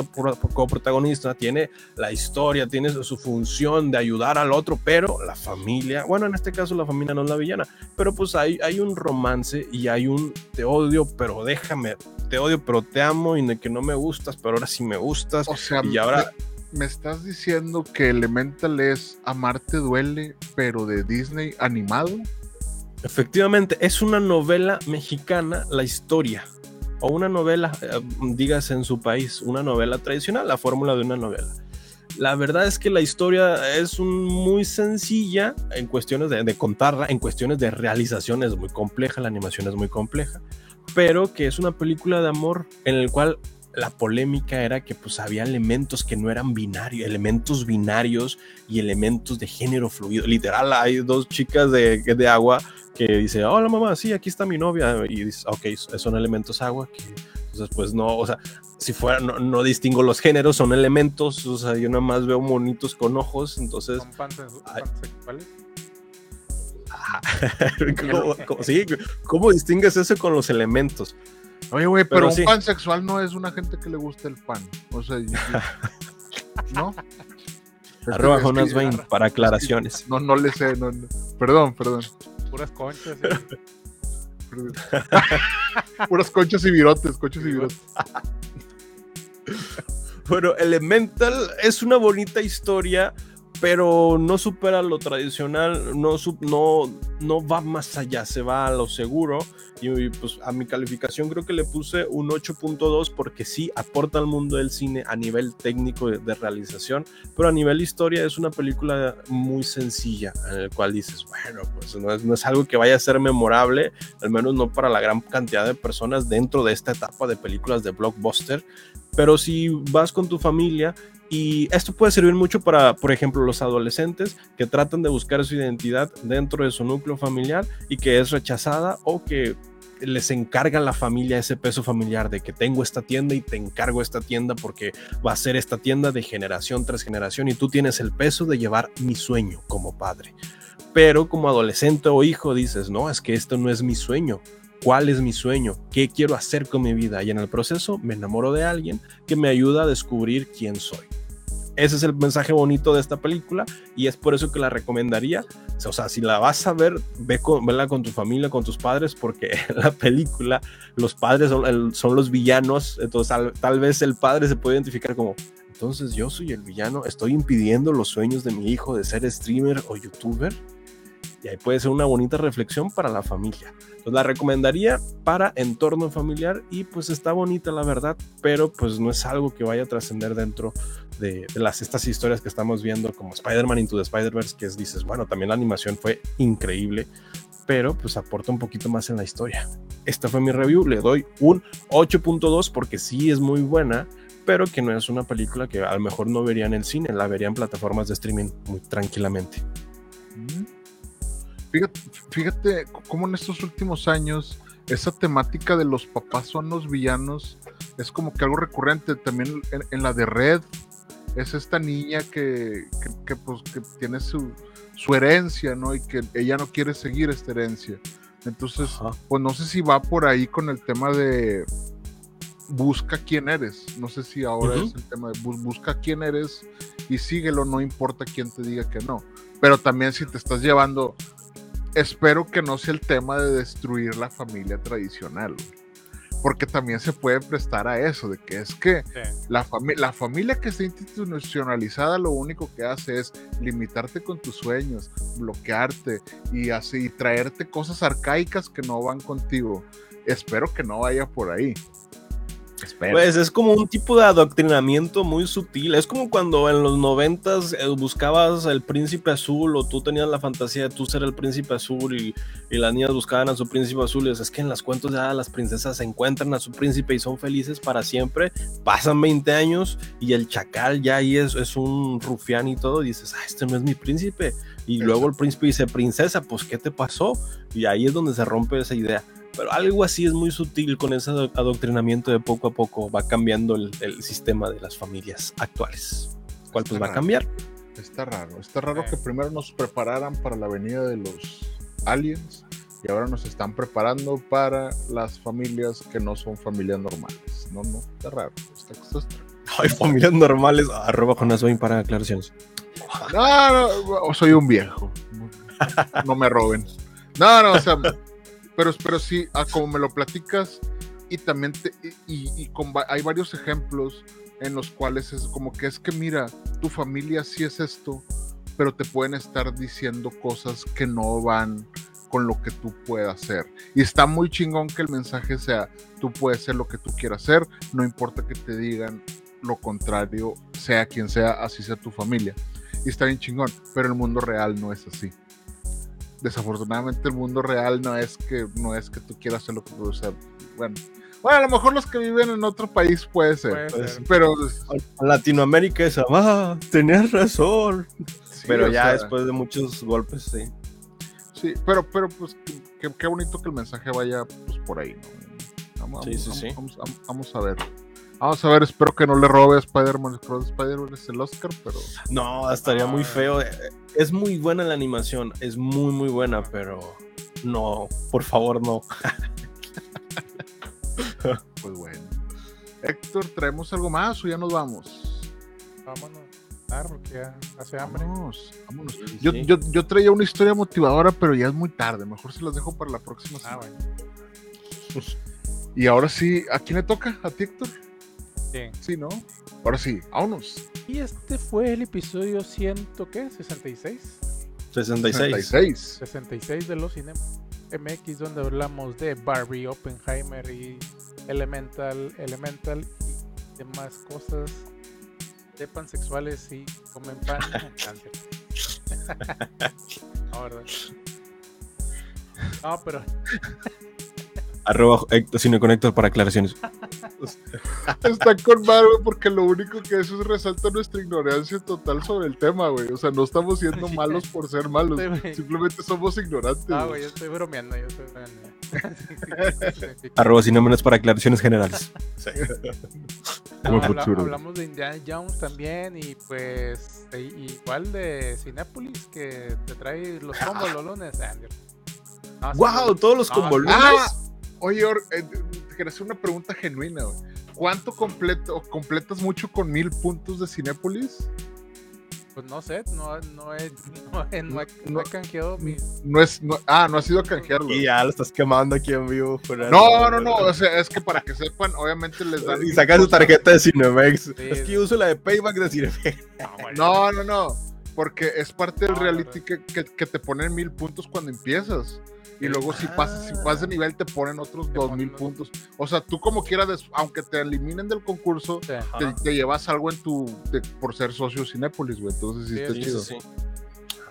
coprotagonista tiene la historia, tiene su- su función de ayudar al otro, pero la familia, bueno, en este caso la familia no es la villana, pero pues hay, hay un romance y hay un te odio, pero déjame, te odio, pero te amo y de que no me gustas, pero ahora sí me gustas. O sea, Y ahora, me, me estás diciendo que Elemental es Amarte Duele, pero de Disney animado. efectivamente, es una novela mexicana, la historia. O una novela, eh, dígase en su país, una novela tradicional, la fórmula de una novela. La verdad es que la historia es muy sencilla en cuestiones de, de contarla, en cuestiones de realización es muy compleja, la animación es muy compleja, pero que es una película de amor en el cual la polémica era que pues había elementos que no eran binarios, elementos binarios y elementos de género fluido. Literal, hay dos chicas de, de agua que dice, hola mamá, sí, aquí está mi novia. Y dice, ok, son elementos agua que entonces pues no, o sea, si fuera, no, no distingo los géneros, son elementos, o sea, yo nada más veo monitos con ojos, entonces... ¿Son panses- Ay. pansexuales? ¿Cómo, cómo- sí, ¿cómo distingues eso con los elementos? Oye, güey, pero, Pero un sí. pansexual no es una gente que le gusta el pan. O sea, ¿no? Es que- Arroba es que- Jonas Bain para aclaraciones. No, no le sé, no, no. Perdón, perdón. Puras conchas. eh. perdón. Puras conchas y virotes, conchas y virotes. Bueno, Elemental es una bonita historia, pero no supera lo tradicional, no, no, no va más allá, se va a lo seguro. Y pues a mi calificación creo que le puse un 8.2 porque sí aporta al mundo del cine a nivel técnico de, de realización, pero a nivel historia es una película muy sencilla en el cual dices, bueno, pues no es, no es algo que vaya a ser memorable, al menos no para la gran cantidad de personas dentro de esta etapa de películas de blockbuster, pero si vas con tu familia y esto puede servir mucho para, por ejemplo, los adolescentes que tratan de buscar su identidad dentro de su núcleo familiar y que es rechazada o que les encarga la familia ese peso familiar de que tengo esta tienda y te encargo esta tienda porque va a ser esta tienda de generación tras generación y tú tienes el peso de llevar mi sueño como padre. Pero como adolescente o hijo dices, no, es que esto no es mi sueño. Cuál es mi sueño, qué quiero hacer con mi vida y en el proceso me enamoro de alguien que me ayuda a descubrir quién soy. Ese es el mensaje bonito de esta película y es por eso que la recomendaría. O sea, si la vas a ver, ve con, vela con tu familia, con tus padres, porque la película los padres son, los villanos. Entonces, tal vez el padre se puede identificar como, entonces yo soy el villano, estoy impidiendo los sueños de mi hijo de ser streamer o youtuber. Y ahí puede ser una bonita reflexión para la familia. Entonces la recomendaría para entorno familiar y pues está bonita la verdad, pero pues no es algo que vaya a trascender dentro de, las, estas historias que estamos viendo como Spider-Man Into the Spider-Verse, que es, dices, bueno, también la animación fue increíble, pero pues aporta un poquito más en la historia. Esta fue mi review, le doy un 8.2 porque sí es muy buena, pero que no es una película que a lo mejor no vería en el cine, la vería en plataformas de streaming muy tranquilamente. Fíjate, fíjate cómo en estos últimos años esa temática de los papás son los villanos es como que algo recurrente también en, en la de Red. Es esta niña que, que, que pues, que tiene su, su, herencia, ¿no? Y que ella no quiere seguir esta herencia. Entonces, Ajá. pues no sé si va por ahí con el tema de busca quién eres. No sé si ahora uh -huh. es el tema de bus busca quién eres y síguelo, no importa quién te diga que no. Pero también si te estás llevando espero que no sea el tema de destruir la familia tradicional, porque también se puede prestar a eso, de que es que sí. la, fami la, familia que está institucionalizada lo único que hace es limitarte con tus sueños, bloquearte y así y traerte cosas arcaicas que no van contigo. Espero que no vaya por ahí. Espero. Pues es como un tipo de adoctrinamiento muy sutil. Es como cuando en los noventas eh, buscabas el príncipe azul o tú tenías la fantasía de tú ser el príncipe azul y, y las niñas buscaban a su príncipe azul. Y es que en las cuentos ya las princesas se encuentran a su príncipe y son felices para siempre. Pasan 20 años y el chacal ya ahí es, es un rufián y todo. Y dices, ah, este no es mi príncipe. Y luego el príncipe dice, princesa, pues ¿qué te pasó? Y ahí es donde se rompe esa idea pero algo así es muy sutil con ese adoctrinamiento de poco a poco va cambiando el, el sistema de las familias actuales, cuál pues va raro. a cambiar. Está raro, está raro que primero nos prepararan para la venida de los aliens y ahora nos están preparando para las familias que no son familias normales. No, no, está raro. Está, está, está... Hay familias normales, arroba con para aclaraciones. No, no, soy un viejo. No me roben. No, no, o sea, pero, pero sí, ah, como me lo platicas, y también te, y, hay varios ejemplos en los cuales es como que es que mira, tu familia sí es esto, pero te pueden estar diciendo cosas que no van con lo que tú puedas hacer. Y está muy chingón que el mensaje sea, tú puedes ser lo que tú quieras hacer, no importa que te digan lo contrario, sea quien sea, así sea tu familia. Y está bien chingón, pero el mundo real no es así desafortunadamente el mundo real no es que no es que tú quieras hacer lo que tú, o sea, bueno, bueno, a lo mejor los que viven en otro país puede ser, puede ser. pero Latinoamérica es, ah, tenías razón. Sí, pero ya sea, después de muchos golpes, sí. Sí, pero, pero pues qué, qué bonito que el mensaje vaya pues por ahí, ¿no? Vamos, sí, sí, vamos, sí. Vamos, vamos, vamos, a ver. Vamos a ver, espero que no le robe a Spider-Man. Spider-Man es el Oscar, pero. No, estaría ah. muy feo. Es muy buena la animación, es muy, muy buena, pero no, por favor, no. pues bueno. Héctor, ¿traemos algo más o ya nos vamos? Vámonos. Claro, porque ya hace hambre. Vámonos, vámonos. Sí, yo, sí. Yo, yo, traía una historia motivadora, pero ya es muy tarde. Mejor se las dejo para la próxima ah, semana. Bueno. Y ahora sí, ¿a quién le toca? ¿A ti, Héctor? Sí. Sí, ¿no? Ahora sí, vámonos. Y este fue el episodio 100, ¿qué? ¿66? 66. 66. 66 de los Cine MX, donde hablamos de Barbie, Oppenheimer y Elemental, Elemental y demás cosas de pansexuales y comen pan. no, ¿verdad? No, pero Arroba Conector para aclaraciones. Está con madre, porque lo único que eso es resalta nuestra ignorancia total sobre el tema, güey. O sea, no estamos siendo malos por ser malos. Simplemente somos ignorantes. Ah, güey, yo estoy bromeando, yo estoy bromeando. Arroba Cinemenes para aclaraciones generales. Sí. No, habla, hablamos de Indiana Jones también y pues igual de Cinépolis que te trae los combos los lunes. Wow, todos los combos lunes. Ah, Oye, Or, eh, te quería hacer una pregunta genuina, güey. ¿Cuánto completo, completas mucho con mil puntos de Cinépolis? Pues no sé, no, no, he, no, he, no, he, no he canjeado mis. No es, no, ah, no has ido a canjearlo. Y ya lo estás quemando aquí en vivo. No, no, no, o sea, es que para que sepan, obviamente les dan. Y sacas tu tarjeta de Cinemex. Sí, es que yo uso la de Payback de Cinemex. No, no, no, porque es parte del reality que, que, que te ponen mil puntos cuando empiezas. Y luego si pasas, si pasas de nivel te ponen otros dos mil puntos. O sea, tú como quieras, aunque te eliminen del concurso, Sí. te, te llevas algo en tu, de- por ser socio Cinépolis, güey. Entonces sí, Sí, está sí, chido. sí.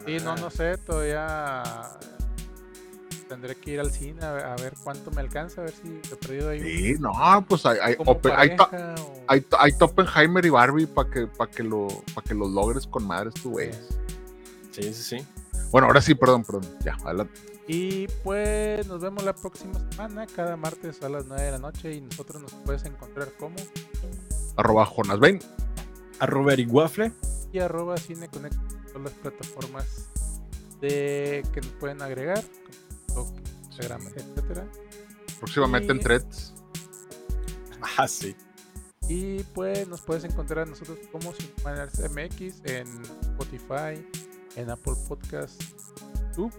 Sí, no, no sé, todavía tendré que ir al cine a ver, a ver cuánto me alcanza, a ver si he perdido ahí. Sí, no, pues hay, hay, Oppen- hay, to- o- hay, y Barbie para que, pa que, lo, pa que lo logres con madres tú, güey. Sí, sí, sí. Bueno, ahora sí, perdón, perdón. Ya, adelante. Y pues nos vemos la próxima semana, cada martes a las 9 de la noche. Y nosotros nos puedes encontrar como Arroba Jonas Bain. Arroba Eric Waffle. y arroba CineConnect en todas las plataformas de que nos pueden agregar, como TikTok, Instagram, etcétera. Próximamente en threads. Ah, sí. Y pues nos puedes encontrar a nosotros como Cinemaners MX en Spotify, en Apple Podcast, YouTube,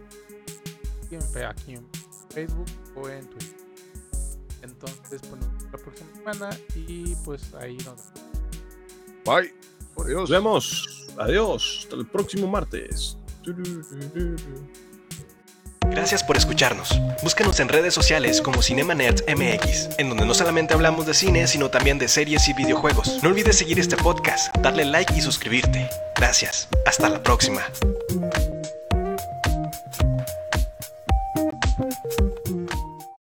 aquí en Facebook o en Twitter. Entonces, vemos la próxima semana y pues ahí nos vemos. Bye. Adiós. Nos vemos. Adiós. Hasta el próximo martes. Gracias por escucharnos. Búscanos en redes sociales como Cinema Nerds MX, en donde no solamente hablamos de cine, sino también de series y videojuegos. No olvides seguir este podcast, darle like y suscribirte. Gracias. Hasta la próxima.